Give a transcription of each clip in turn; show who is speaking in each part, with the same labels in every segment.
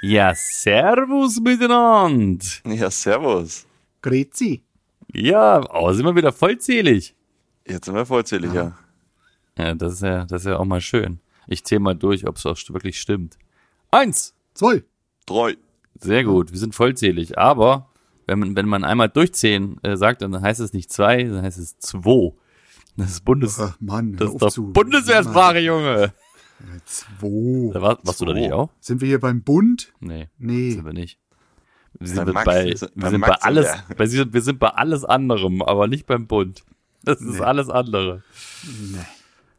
Speaker 1: Ja, servus miteinander.
Speaker 2: Ja, servus.
Speaker 3: Grüezi.
Speaker 1: Ja, oh, sind wir wieder vollzählig.
Speaker 2: Jetzt sind wir vollzählig, ja.
Speaker 1: Ja, das ist ja, das ist ja auch mal schön. Ich zähle mal durch, ob es auch wirklich stimmt. Eins.
Speaker 3: Zwei.
Speaker 2: Treu.
Speaker 1: Sehr gut, wir sind vollzählig. Aber wenn man, wenn man einmal durchzählen äh, sagt, dann heißt es nicht zwei, dann heißt es zwei. Das ist Bundes,
Speaker 3: Ach Mann,
Speaker 1: das ist doch
Speaker 3: zu.
Speaker 1: Bundeswehrsprache, Junge.
Speaker 3: Zwei.
Speaker 1: Da war, warst du da nicht auch?
Speaker 3: Sind wir hier beim Bund?
Speaker 1: Nee,
Speaker 3: Nee.
Speaker 1: sind wir nicht. Wir sind,
Speaker 2: Bei Max
Speaker 1: bei, wir
Speaker 2: bei
Speaker 1: sind bei alles,
Speaker 2: wir.
Speaker 1: bei, wir sind- bei alles anderem, aber nicht beim Bund. Das ist
Speaker 3: Nee.
Speaker 1: alles andere.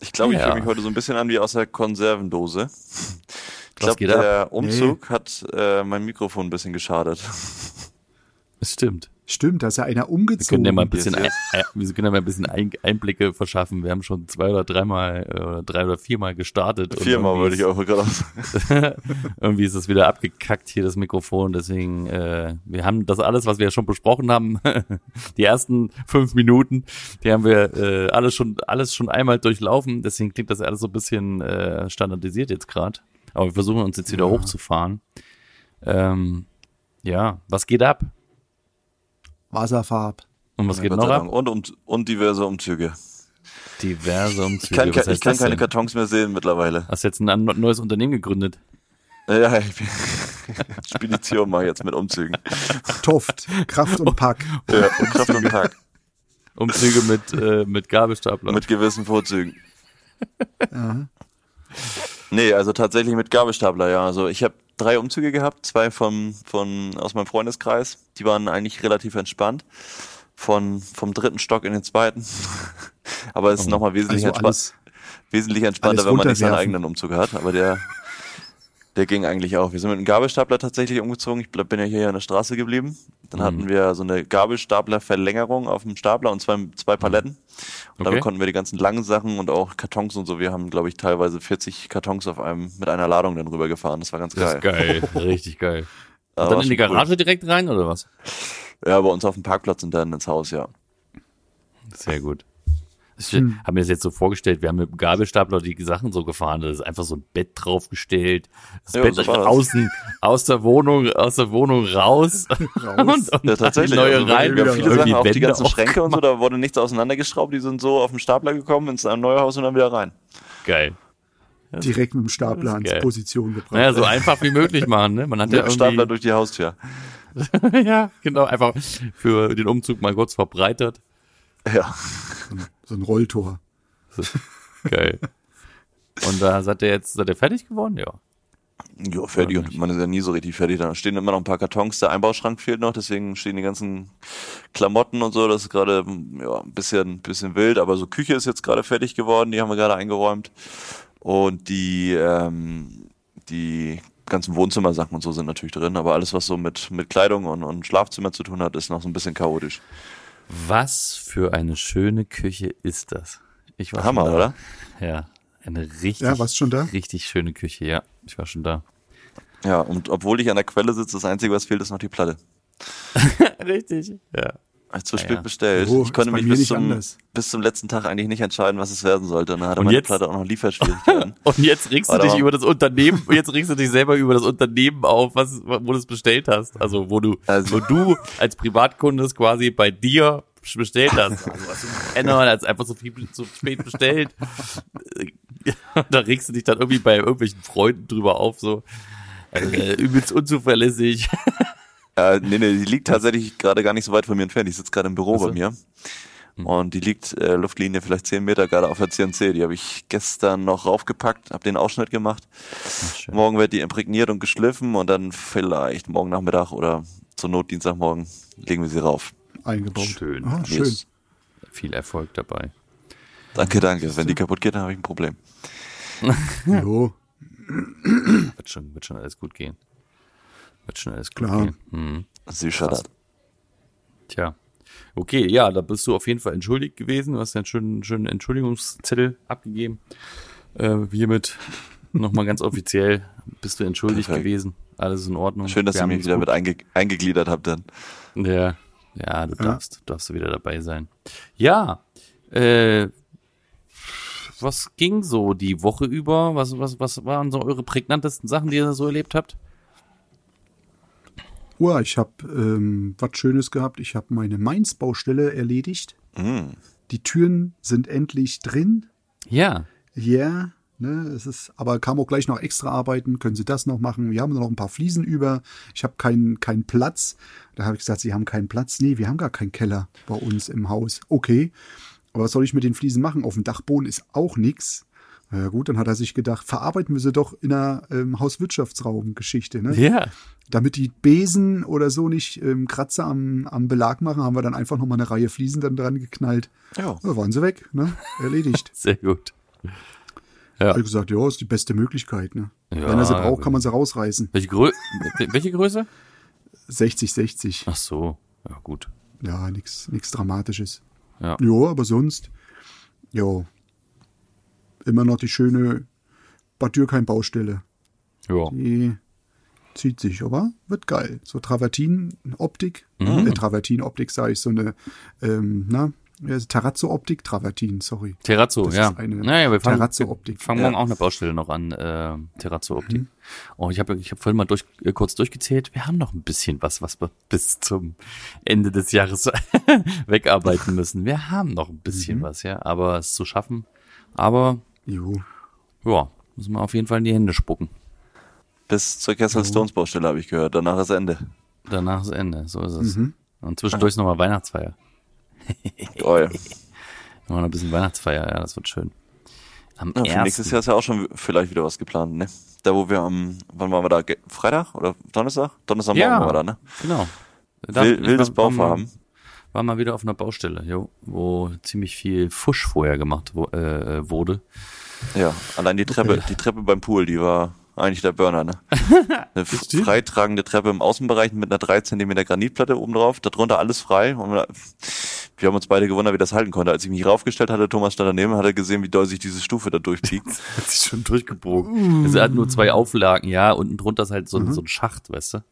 Speaker 2: Ich glaube, ich
Speaker 1: Ja.
Speaker 2: fühle mich heute so ein bisschen an wie aus der Konservendose. Ich glaube,
Speaker 1: geht ab?
Speaker 2: der Umzug hat äh, mein Mikrofon ein bisschen geschadet.
Speaker 1: Das stimmt.
Speaker 3: Stimmt, da ist ja einer
Speaker 1: Wir
Speaker 3: umgezogen.
Speaker 1: können ja mal ein bisschen, ein, äh, wir können ja mal ein bisschen ein, Einblicke verschaffen. Wir haben schon zwei oder dreimal äh, oder drei oder viermal gestartet.
Speaker 2: Viermal würde ich auch gerade sagen.
Speaker 1: Irgendwie ist es wieder abgekackt hier, das Mikrofon. Deswegen, äh, wir haben das alles, was wir ja schon besprochen haben, die ersten fünf Minuten, die haben wir äh, alles schon, alles schon einmal durchlaufen. Deswegen klingt das alles so ein bisschen äh, standardisiert jetzt gerade. Aber wir versuchen uns jetzt wieder
Speaker 3: Ja.
Speaker 1: hochzufahren. Ähm, ja, was geht ab?
Speaker 3: Wasserfarb.
Speaker 1: Und was geht noch ab?
Speaker 2: Und, um, und diverse Umzüge.
Speaker 1: Diverse Umzüge.
Speaker 2: Ich kann,
Speaker 1: was
Speaker 2: ich kann
Speaker 1: das
Speaker 2: keine
Speaker 1: denn?
Speaker 2: Kartons mehr sehen mittlerweile.
Speaker 1: Hast jetzt ein neues Unternehmen gegründet?
Speaker 2: Ja, ich bin Spedition mache ich jetzt mit Umzügen.
Speaker 3: Toft. Kraft und Pack.
Speaker 2: Ja, und Kraft und Tag.
Speaker 1: Umzüge mit, äh, mit Gabelstapler.
Speaker 2: Mit gewissen Vorzügen. Nee, also tatsächlich mit Gabelstapler, ja. Also ich habe drei Umzüge gehabt, zwei von, von aus meinem Freundeskreis. Die waren eigentlich relativ entspannt. Von, vom dritten Stock in den zweiten. Aber es ist nochmal wesentlich,
Speaker 3: Also
Speaker 2: entspa
Speaker 3: alles.
Speaker 2: wesentlich entspannter, wenn man nicht seinen eigenen Umzug hat. Aber der, der ging eigentlich auch. Wir sind mit einem Gabelstapler tatsächlich umgezogen. Ich bin ja hier an der Straße geblieben. Dann hatten wir so eine Gabelstapler-Verlängerung auf dem Stapler und zwei, zwei Paletten. Und damit
Speaker 1: Okay.
Speaker 2: konnten wir die ganzen langen Sachen und auch Kartons und so. Wir haben, glaube ich, teilweise 40 Kartons auf einem mit einer Ladung dann rübergefahren. Das war ganz
Speaker 1: Das
Speaker 2: geil.
Speaker 1: ist geil. Richtig geil. Und dann in die
Speaker 2: schon cool.
Speaker 1: Garage direkt rein oder was?
Speaker 2: Ja, bei uns auf dem Parkplatz und dann ins Haus, ja.
Speaker 1: Sehr gut. Ich
Speaker 3: Hm.
Speaker 1: habe mir das jetzt so vorgestellt, wir haben mit dem Gabelstapler die Sachen so gefahren, da ist einfach so ein Bett draufgestellt, das
Speaker 2: Ja,
Speaker 1: Bett
Speaker 2: so
Speaker 1: außen aus der Wohnung, aus der Wohnung raus, und, und
Speaker 2: Ja, tatsächlich.
Speaker 1: neue
Speaker 2: Also
Speaker 1: rein,
Speaker 2: wir haben viele Sachen, auch die
Speaker 1: Wände
Speaker 2: ganzen Schränke und so, da wurde nichts auseinandergeschraubt. Die sind so auf den Stapler gekommen, ins neue Haus und dann wieder rein.
Speaker 1: Geil.
Speaker 3: Direkt mit dem Stapler ans
Speaker 1: geil.
Speaker 3: Position gebracht.
Speaker 1: Naja, so einfach wie möglich machen, ne? Man hat
Speaker 2: Mit
Speaker 1: ja
Speaker 2: dem Stapler durch die Haustür.
Speaker 1: ja, genau, einfach für den Umzug mal kurz verbreitert.
Speaker 2: Ja.
Speaker 3: So ein Rolltor.
Speaker 1: Geil. Und da seid ihr jetzt, seid ihr fertig geworden? Ja.
Speaker 2: Ja, fertig. Und man ist ja nie so richtig fertig. Da stehen immer noch ein paar Kartons. Der Einbauschrank fehlt noch, deswegen stehen die ganzen Klamotten und so. Das ist gerade ja, ein bisschen, bisschen wild, aber so Küche ist jetzt gerade fertig geworden. Die haben wir gerade eingeräumt. Und die, ähm, die ganzen Wohnzimmersachen und so sind natürlich drin. Aber alles, was so mit, mit Kleidung und, und Schlafzimmer zu tun hat, ist noch so ein bisschen chaotisch.
Speaker 1: Was für eine schöne Küche ist das? Ich war
Speaker 2: Hammer,
Speaker 1: schon da.
Speaker 2: oder?
Speaker 1: Ja, eine richtig,
Speaker 3: Ja, warst schon da?
Speaker 1: richtig schöne Küche, ja. Ich war schon da.
Speaker 2: Ja, und obwohl ich an der Quelle sitze, das Einzige, was fehlt, ist noch die Platte.
Speaker 1: Richtig, ja.
Speaker 2: Ich zu
Speaker 1: Ja,
Speaker 2: spät
Speaker 1: ja.
Speaker 2: bestellt.
Speaker 3: Oh,
Speaker 2: ich konnte mich bis zum, bis zum letzten Tag eigentlich nicht entscheiden, was es werden sollte. Und dann hatte
Speaker 1: Und
Speaker 2: meine
Speaker 1: jetzt-
Speaker 2: Platte auch noch Lieferschwierigkeiten.
Speaker 1: Und jetzt regst du dich über das Unternehmen, jetzt regst du dich selber über das Unternehmen auf, was, wo du es bestellt hast. Also, wo du,
Speaker 2: Also-
Speaker 1: wo du als Privatkunde es quasi bei dir bestellt hast. Also, was du Penner als einfach so viel zu spät bestellt. Und da regst du dich dann irgendwie bei irgendwelchen Freunden drüber auf, so. Äh, übelst unzuverlässig.
Speaker 2: äh, nee, nee, die liegt tatsächlich gerade gar nicht so weit von mir entfernt. Ich sitze gerade im Büro
Speaker 1: Ach so.
Speaker 2: bei mir.
Speaker 1: Hm.
Speaker 2: Und die liegt äh, Luftlinie vielleicht 10 Meter gerade auf der CNC. Die habe ich gestern noch raufgepackt, habe den Ausschnitt gemacht.
Speaker 1: schön.
Speaker 2: Morgen wird die imprägniert und geschliffen und dann vielleicht morgen Nachmittag oder zur Not Dienstagmorgen legen wir sie rauf.
Speaker 3: Eingebaut.
Speaker 1: Schön.
Speaker 3: Ah, schön.
Speaker 1: Viel Erfolg dabei.
Speaker 2: Danke, danke. Wenn die kaputt geht, dann habe ich ein Problem.
Speaker 3: Jo.
Speaker 1: wird, schon, wird schon alles gut gehen. Wird schon alles gut
Speaker 3: Klar.
Speaker 1: gehen. Hm.
Speaker 2: Das.
Speaker 1: Tja. Okay, ja, da bist du auf jeden Fall entschuldigt gewesen. Du hast einen schönen, schönen Entschuldigungszettel abgegeben. Äh, hiermit nochmal ganz offiziell bist du entschuldigt
Speaker 2: Perfekt.
Speaker 1: gewesen. Alles in Ordnung.
Speaker 2: Schön, dass ihr mich wieder
Speaker 1: gut-
Speaker 2: mit einge gegliedert habt dann.
Speaker 1: Ja, ja, du darfst, darfst du wieder dabei sein. Ja, äh, was ging so die Woche über? Was, was, was waren so eure prägnantesten Sachen, die ihr so erlebt habt?
Speaker 3: Ja, ich habe ähm, was Schönes gehabt. Ich habe meine Mainz-Baustelle erledigt.
Speaker 2: Mm.
Speaker 3: Die Türen sind endlich drin.
Speaker 1: Ja,
Speaker 3: Ja, ne, es ist, aber kam auch gleich noch extra arbeiten. Können Sie das noch machen? Wir haben noch ein paar Fliesen über. Ich habe keinen keinen Platz. Da habe ich gesagt, Sie haben keinen Platz. Nee, wir haben gar keinen Keller bei uns im Haus. Okay, aber was soll ich mit den Fliesen machen? Auf dem Dachboden ist auch nix. Na Ja gut, dann hat er sich gedacht, verarbeiten wir sie doch in einer ähm, Hauswirtschaftsraum-Geschichte. Ne?
Speaker 1: ja,
Speaker 3: Damit die Besen oder so nicht ähm, Kratzer am, am Belag machen, haben wir dann einfach nochmal eine Reihe Fliesen dann dran geknallt.
Speaker 2: Ja.
Speaker 3: Da waren sie weg, ne? Erledigt.
Speaker 1: sehr gut.
Speaker 3: Hab ich gesagt, ja, ist die beste Möglichkeit, ne?
Speaker 1: Ja,
Speaker 3: Wenn er sie braucht, kann man sie rausreißen.
Speaker 1: Welche, Grö welche Größe?
Speaker 3: 60, 60.
Speaker 1: Ach so, ja gut.
Speaker 3: Ja, nix, nix Dramatisches.
Speaker 1: Ja.
Speaker 3: Jo, aber sonst, jo, immer noch die schöne Bad Dürkheim-Baustelle.
Speaker 1: Ja,
Speaker 3: Die zieht sich, aber wird geil. So Travertin-Optik, äh, Travertin-Optik sage ich, so eine, ähm, na, ja, Terrazzo-Optik, Travertin, sorry.
Speaker 1: Terrazzo,
Speaker 3: Das
Speaker 1: ja.
Speaker 3: ist eine
Speaker 1: naja, wir fangen,
Speaker 3: Terrazzo-Optik.
Speaker 1: wir fangen morgen auch eine Baustelle noch an, äh, Terrazzo-Optik.
Speaker 3: Mhm.
Speaker 1: Oh, ich habe ich hab vorhin mal durch, äh, kurz durchgezählt. Wir haben noch ein bisschen was, was wir bis zum Ende des Jahres wegarbeiten müssen. Wir haben noch ein bisschen
Speaker 3: Mhm.
Speaker 1: was, ja, aber es zu schaffen. Aber
Speaker 3: Jo.
Speaker 1: ja, müssen wir auf jeden Fall in die Hände spucken.
Speaker 2: Bis zur Castle Stones Baustelle habe ich gehört. Danach ist Ende.
Speaker 1: Danach ist Ende, so ist es.
Speaker 3: Mhm.
Speaker 1: Und zwischendurch nochmal Weihnachtsfeier.
Speaker 2: Geil.
Speaker 1: Noch ein bisschen Weihnachtsfeier, ja, das wird schön. Am
Speaker 2: Ja, für nächstes Jahr ist ja auch schon vielleicht wieder was geplant, ne? Da wo wir am, wann waren wir da? Freitag oder Donnerstag? Donnerstagmorgen
Speaker 1: Ja.
Speaker 2: waren wir da, ne?
Speaker 1: Genau. Da-
Speaker 2: Wild, wildes Bauvorhaben.
Speaker 1: War mal wieder auf einer Baustelle, jo, wo ziemlich viel Fusch vorher gemacht wo, äh, wurde.
Speaker 2: Ja, allein die Treppe, die Treppe beim Pool, die war eigentlich der Burner, ne? Eine freitragende Treppe im Außenbereich mit einer 3 cm Granitplatte oben drauf, darunter alles frei. Und wir haben uns beide gewundert, wie das halten konnte. Als ich mich raufgestellt hatte, Thomas stand daneben, hat er gesehen, wie doll sich diese Stufe da durchbiegt.
Speaker 1: Hat sich schon durchgebogen. Also er hat nur zwei Auflagen, ja, unten drunter ist halt so, ein so ein Schacht, weißt du.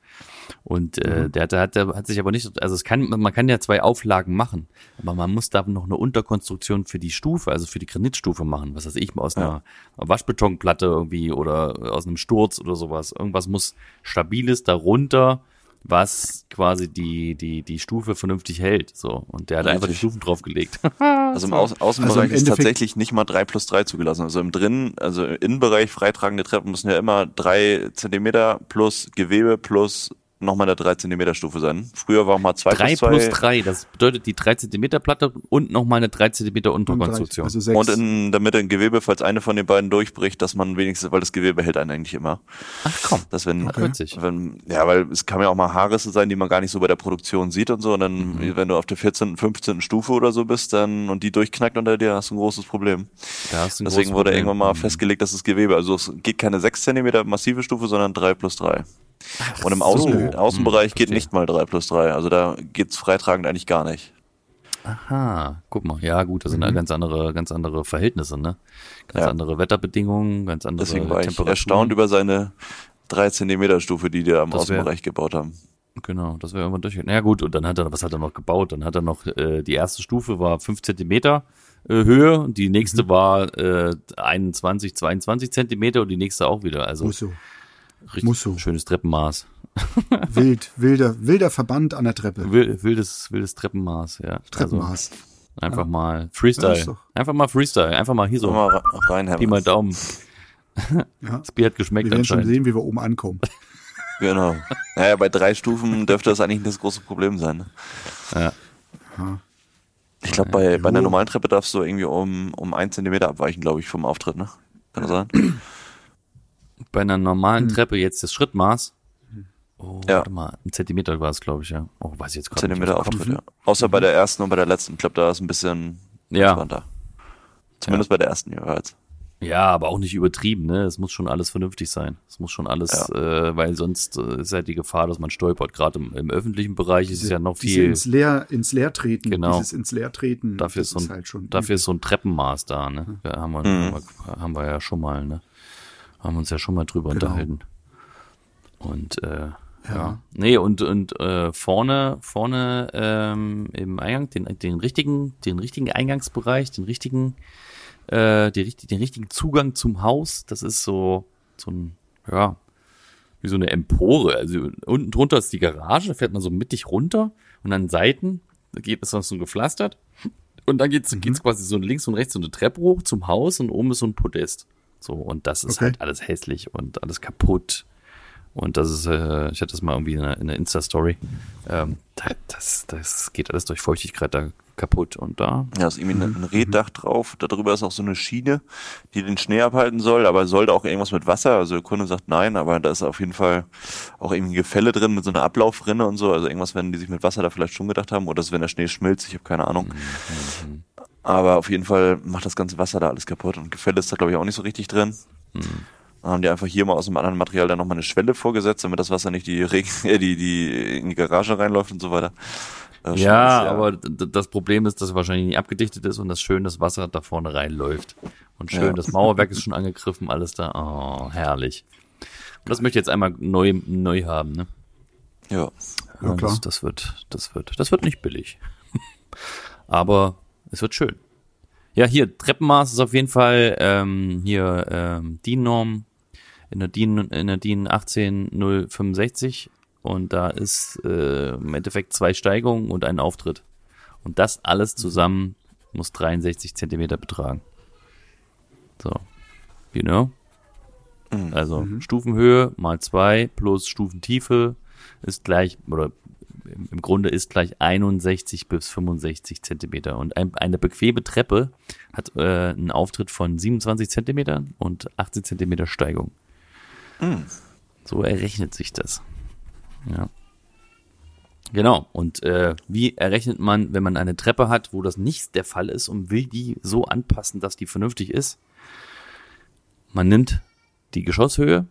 Speaker 1: Und äh, der, hat, der, hat, der hat sich aber nicht, also es kann, man kann ja zwei Auflagen machen, aber man muss da noch eine Unterkonstruktion für die Stufe, also für die Granitstufe machen, was weiß ich, mal aus einer Waschbetonplatte irgendwie oder aus einem Sturz oder sowas. Irgendwas muss Stabiles darunter, was quasi die, die, die Stufe vernünftig hält. So. Und der hat einfach die
Speaker 2: Richtig.
Speaker 1: Stufen draufgelegt.
Speaker 2: Also im Außen Außenbereich
Speaker 3: Also im
Speaker 2: ist tatsächlich nicht mal drei plus drei zugelassen. Also im Drinnen, also im Innenbereich freitragende Treppen müssen ja immer drei Zentimeter plus Gewebe plus nochmal eine drei Zentimeter Stufe sein. Früher war mal zwei
Speaker 1: Drei
Speaker 2: plus zwei.
Speaker 1: plus drei, das bedeutet die 3 Zentimeter Platte und nochmal eine 3 Zentimeter Unterkonstruktion.
Speaker 3: Also sechs.
Speaker 2: Und in der Mitte ein Gewebe, falls eine von den beiden durchbricht, dass man wenigstens, weil das Gewebe hält einen eigentlich immer.
Speaker 1: Ach komm,
Speaker 2: Dass wenn,
Speaker 1: Okay.
Speaker 2: wenn, ja, weil es kann ja auch mal Haarrisse sein, die man gar nicht so bei der Produktion sieht und so. Und dann,
Speaker 1: Mhm.
Speaker 2: wenn du auf der 14., 15. Stufe oder so bist, dann, und die durchknackt unter dir, hast du ein großes Problem.
Speaker 1: da hast du ein
Speaker 2: Deswegen
Speaker 1: großes
Speaker 2: wurde
Speaker 1: Problem.
Speaker 2: irgendwann mal
Speaker 1: Mhm.
Speaker 2: festgelegt, dass das Gewebe, also es geht keine 6 cm massive Stufe, sondern 3 plus 3. Und im
Speaker 1: so.
Speaker 2: Außen, Außenbereich
Speaker 1: Hm,
Speaker 2: geht nicht mal 3 plus 3. Also da geht's freitragend eigentlich gar nicht.
Speaker 1: Aha, guck mal. Ja, gut, das sind ja ganz andere, ganz andere Verhältnisse, ne? Ganz
Speaker 2: Mhm. Ja.
Speaker 1: andere Wetterbedingungen, ganz andere
Speaker 2: Deswegen war ich erstaunt über seine 3 cm Stufe, die die da im
Speaker 1: Das wär-
Speaker 2: Außenbereich gebaut haben.
Speaker 1: Genau, das wäre irgendwann durch. Na ja, gut, und dann hat er, was hat er noch gebaut? Dann hat er noch, äh, die erste Stufe war 5 Zentimeter äh, Höhe, und die nächste
Speaker 3: Mhm.
Speaker 1: war äh, 21, 22 Zentimeter und die nächste auch wieder. Also
Speaker 3: Muss so.
Speaker 1: Richtig
Speaker 3: muss so.
Speaker 1: schönes Treppenmaß.
Speaker 3: Wild, wilder, wilder Verband an der Treppe.
Speaker 1: Wil- Wildes, wildes Treppenmaß, ja.
Speaker 3: Treppenmaß.
Speaker 1: Also einfach mal
Speaker 3: Ja,
Speaker 1: Freestyle.
Speaker 3: ist doch-
Speaker 1: Einfach mal Freestyle. Einfach mal hier so.
Speaker 2: Mal ra-
Speaker 1: Pi mal. Daumen.
Speaker 3: Ja.
Speaker 1: Das Bier hat geschmeckt
Speaker 3: Wir werden schon sehen, wie wir oben ankommen.
Speaker 2: Genau. Naja, bei drei Stufen dürfte das eigentlich nicht das große Problem sein. Ne?
Speaker 1: Ja.
Speaker 2: Ich glaube, bei, bei einer normalen Treppe darfst du irgendwie um, um 1 Zentimeter abweichen, glaube ich, vom Auftritt, ne? Kann das sein?
Speaker 1: Bei einer normalen Treppe jetzt das Schrittmaß. Oh,
Speaker 2: Ja.
Speaker 1: warte mal, ein Zentimeter war es, glaube ich, ja. Oh, weiß ich jetzt gerade
Speaker 2: Zentimeter Auftritt, ja. Außer bei der ersten und bei der letzten. Ich glaube, da ist ein bisschen
Speaker 1: Ja.
Speaker 2: entspannter. Zumindest bei der ersten jeweils.
Speaker 1: Ja, aber auch nicht übertrieben, ne? Es muss schon alles vernünftig sein. Es muss schon alles, äh, weil sonst äh, ist halt die Gefahr, dass man stolpert. Gerade im, im öffentlichen Bereich ist es ja noch viel.
Speaker 3: ins Leer, ins Leer treten.
Speaker 1: Genau.
Speaker 3: Dieses ins Leer treten.
Speaker 1: Dafür ist, so ein,
Speaker 3: halt schon.
Speaker 1: dafür ist so ein Treppenmaß da, ne? Ja, haben, wir, haben, wir, haben wir ja schon mal, ne? Haben uns ja schon mal drüber
Speaker 3: Genau.
Speaker 1: unterhalten. Und äh, ja. Nee, und, und äh, vorne, vorne ähm, im Eingang, den, den richtigen, den richtigen Eingangsbereich, den richtigen, äh, die, den richtigen Zugang zum Haus, das ist so, so ein, ja, wie so eine Empore. Also unten drunter ist die Garage, da fährt man so mittig runter und an Seiten geht es noch so gepflastert. Und dann geht's, geht's quasi so links und rechts so eine Treppe hoch zum Haus und oben ist so ein Podest. So, und das ist
Speaker 3: Okay.
Speaker 1: halt alles hässlich und alles kaputt. Und das ist, äh, ich hatte das mal irgendwie in einer, in einer Insta-Story. Ähm, da, das, das geht alles durch Feuchtigkeit da kaputt und da.
Speaker 2: Ja, ist irgendwie ein- ein Reddach drauf. Darüber ist auch so eine Schiene, die den Schnee abhalten soll, aber sollte auch irgendwas mit Wasser. Also der Kunde sagt nein, aber da ist auf jeden Fall auch irgendwie Gefälle drin mit so einer Ablaufrinne und so. Also irgendwas werden die sich mit Wasser da vielleicht schon gedacht haben. Oder das, wenn der Schnee schmilzt, ich habe keine Ahnung. Aber auf jeden Fall macht das ganze Wasser da alles kaputt und Gefälle ist da glaube ich auch nicht so richtig drin. Dann haben die einfach hier mal aus einem anderen Material dann nochmal eine Schwelle vorgesetzt, damit das Wasser nicht die, Regen, äh, die, die in die Garage reinläuft und so weiter. Das ist schon
Speaker 1: Ja, aber das Problem ist, dass es wahrscheinlich nicht abgedichtet ist und dass schön das Wasser da vorne reinläuft. Und schön,
Speaker 2: Ja.
Speaker 1: das Mauerwerk ist schon angegriffen, alles da. Oh, herrlich. Und das möchte ich jetzt einmal neu, neu haben, ne?
Speaker 2: Ja.
Speaker 3: Ja, klar.
Speaker 1: Das, das wird, das wird, das wird nicht billig. Aber es wird schön. Ja, hier, Treppenmaß ist auf jeden Fall ähm, hier ähm, DIN-Norm in der DIN, in der DIN 18065 und da ist äh, im Endeffekt zwei Steigungen und ein Auftritt. Und das alles zusammen muss 63 Zentimeter betragen. So. You know? Also Stufenhöhe mal zwei plus Stufentiefe ist gleich, oder im Grunde ist gleich 61 bis 65 Zentimeter. Und ein, eine bequeme Treppe hat äh, einen Auftritt von 27 Zentimetern und 18 Zentimeter Steigung. So errechnet sich das. Ja. Genau. Und äh, wie errechnet man, wenn man eine Treppe hat, wo das nicht der Fall ist und will die so anpassen, dass die vernünftig ist? Man nimmt die Geschosshöhe,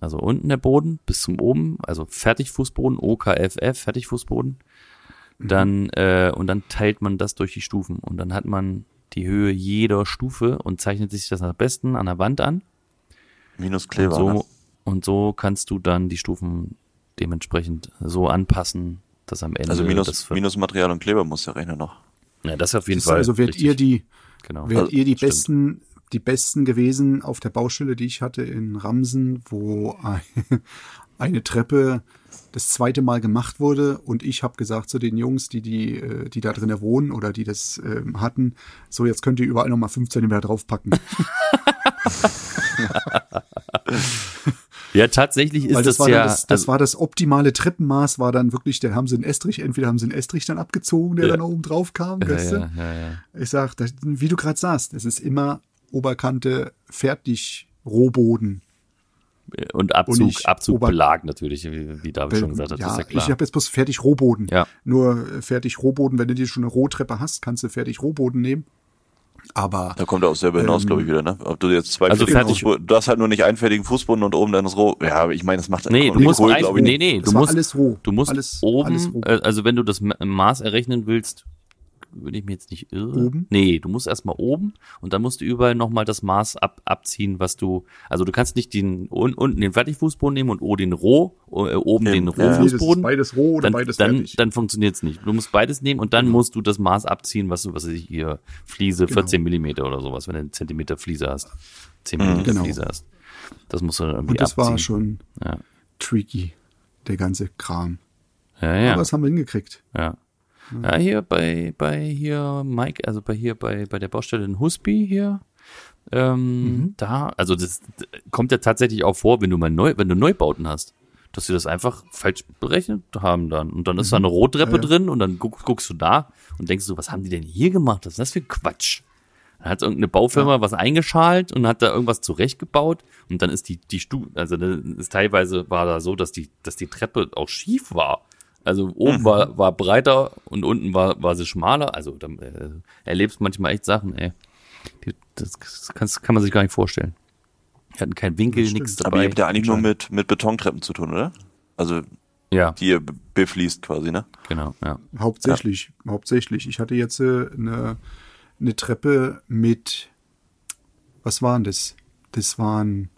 Speaker 1: also unten der Boden bis zum oben, also Fertigfußboden, OKFF, Fertigfußboden. Dann, äh, und dann teilt man das durch die Stufen und dann hat man die Höhe jeder Stufe und zeichnet sich das am besten an der Wand an.
Speaker 2: Minus
Speaker 1: Und
Speaker 2: Kleber.
Speaker 1: so,
Speaker 2: ne?
Speaker 1: und so kannst du dann die Stufen dementsprechend so anpassen, dass am Ende
Speaker 2: Also Minus, Minus Material und Kleber muss der Rechner noch.
Speaker 1: ja, das ist auf jeden
Speaker 3: Das,
Speaker 1: Fall.
Speaker 3: also werdet
Speaker 1: richtig.
Speaker 3: ihr die,
Speaker 1: genau.
Speaker 3: wärt ihr die
Speaker 1: Stimmt.
Speaker 3: besten, die besten gewesen auf der Baustelle, die ich hatte in Ramsen, wo ein- eine Treppe das zweite Mal gemacht wurde und ich habe gesagt zu den Jungs, die die, äh, die da drinnen wohnen oder die das ähm, hatten, so jetzt könnt ihr überall nochmal 5 Zentimeter draufpacken.
Speaker 1: Ja, tatsächlich ist
Speaker 3: Weil das,
Speaker 1: das,
Speaker 3: war
Speaker 1: ja.
Speaker 3: das, das
Speaker 1: also,
Speaker 3: war das optimale Treppenmaß, war dann wirklich, da haben sie einen Estrich, entweder haben sie einen Estrich dann abgezogen, der
Speaker 1: Ja.
Speaker 3: dann oben drauf kam,
Speaker 1: ja, ja, ja, ja.
Speaker 3: Ich sag, das, wie du gerade sagst, es ist immer Oberkante fertig Rohboden.
Speaker 1: Und Abzug,
Speaker 3: Und ich-
Speaker 1: Abzug
Speaker 3: Ober-
Speaker 1: Belag natürlich, wie, wie David schon gesagt hat,
Speaker 3: ja,
Speaker 1: ist ja klar.
Speaker 3: ich habe jetzt bloß fertig Rohboden.
Speaker 1: Ja.
Speaker 3: Nur äh, fertig Rohboden, wenn du dir schon eine Rohtreppe hast, kannst du fertig Rohboden nehmen. Aber
Speaker 2: Da kommt er auch selber hinaus,
Speaker 3: Ähm,
Speaker 2: glaube ich, wieder, ne? Ob du jetzt zwei
Speaker 1: Also fertig-
Speaker 2: Fußboden, du hast halt nur nicht einen fertigen Fußboden und oben dann das Roh. Ja, aber ich meine, das macht
Speaker 1: Nee, du musst
Speaker 2: Kohl,
Speaker 1: ein, nee, nee,
Speaker 3: Das
Speaker 1: du musst,
Speaker 3: alles roh.
Speaker 1: du musst
Speaker 3: Alles-
Speaker 1: oben,
Speaker 3: alles roh.
Speaker 1: äh, also wenn du das Ma- Maß errechnen willst, würde ich mir jetzt nicht irren.
Speaker 3: Oben?
Speaker 1: Nee, du musst erstmal oben und dann musst du überall nochmal das Maß ab, abziehen, was du, also du kannst nicht den, un, unten den Fertigfußboden nehmen und o den Roh, äh, oben den
Speaker 2: Ja.
Speaker 3: Das ist
Speaker 1: Rohfußboden.
Speaker 3: beides roh oder
Speaker 1: dann,
Speaker 3: beides
Speaker 1: dann,
Speaker 3: fertig.
Speaker 1: dann funktioniert's nicht. Du musst beides nehmen und dann musst du das Maß abziehen, was du, was ich hier, Fliese,
Speaker 3: Genau.
Speaker 1: 14 Millimeter oder sowas, wenn du einen Zentimeter Fliese hast. 10 Millimeter
Speaker 3: Genau.
Speaker 1: Fliese hast. Das musst du dann irgendwie
Speaker 3: Und das
Speaker 1: abziehen.
Speaker 3: war schon
Speaker 1: Ja,
Speaker 3: tricky, der ganze Kram.
Speaker 1: ja, ja.
Speaker 3: Aber das haben wir hingekriegt.
Speaker 1: Ja. Ja, hier bei, bei hier Mike, also bei hier bei, bei der Baustelle in Husby hier, ähm, da, also das kommt ja tatsächlich auch vor, wenn du mal neu, wenn du Neubauten hast, dass sie das einfach falsch berechnet haben dann. Und dann ist da eine Rohtreppe
Speaker 3: Ja, ja.
Speaker 1: drin und dann guck, guckst du da und denkst du, was haben die denn hier gemacht? Was ist das für Quatsch? Dann hat irgendeine Baufirma was eingeschalt und hat da irgendwas zurechtgebaut und dann ist die, die Stu, also ist teilweise war da so, dass die, dass die Treppe auch schief war. Also oben war, war breiter und unten war, war sie schmaler. Also da äh, erlebst manchmal echt Sachen, ey. Die, das kann's, kann man sich gar nicht vorstellen. Wir hatten keinen Winkel,
Speaker 3: Das
Speaker 1: nichts dabei.
Speaker 2: Aber ihr habt ja eigentlich nur mit, mit Betontreppen zu tun, oder? Also,
Speaker 1: ja,
Speaker 2: die ihr be- befließt quasi, ne?
Speaker 1: genau, ja.
Speaker 3: Hauptsächlich, hauptsächlich. Ich hatte jetzt äh, eine, eine Treppe mit, was waren das? Das waren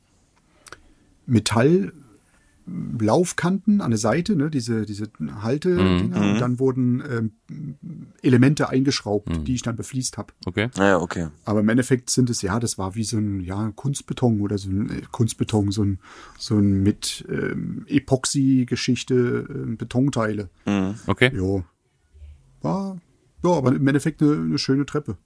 Speaker 3: Metall-Laufkanten an der Seite, ne? diese, diese Haltedinger. Und dann wurden ähm, Elemente eingeschraubt, die ich dann befließt habe.
Speaker 1: Okay.
Speaker 2: Naja, okay.
Speaker 3: Aber im Endeffekt sind es, ja, das war wie so ein ja, Kunstbeton oder so ein äh, Kunstbeton, so ein, so ein mit ähm, Epoxy-Geschichte ähm, Betonteile.
Speaker 1: Okay.
Speaker 3: Jo. War, ja, aber im Endeffekt eine, eine schöne Treppe.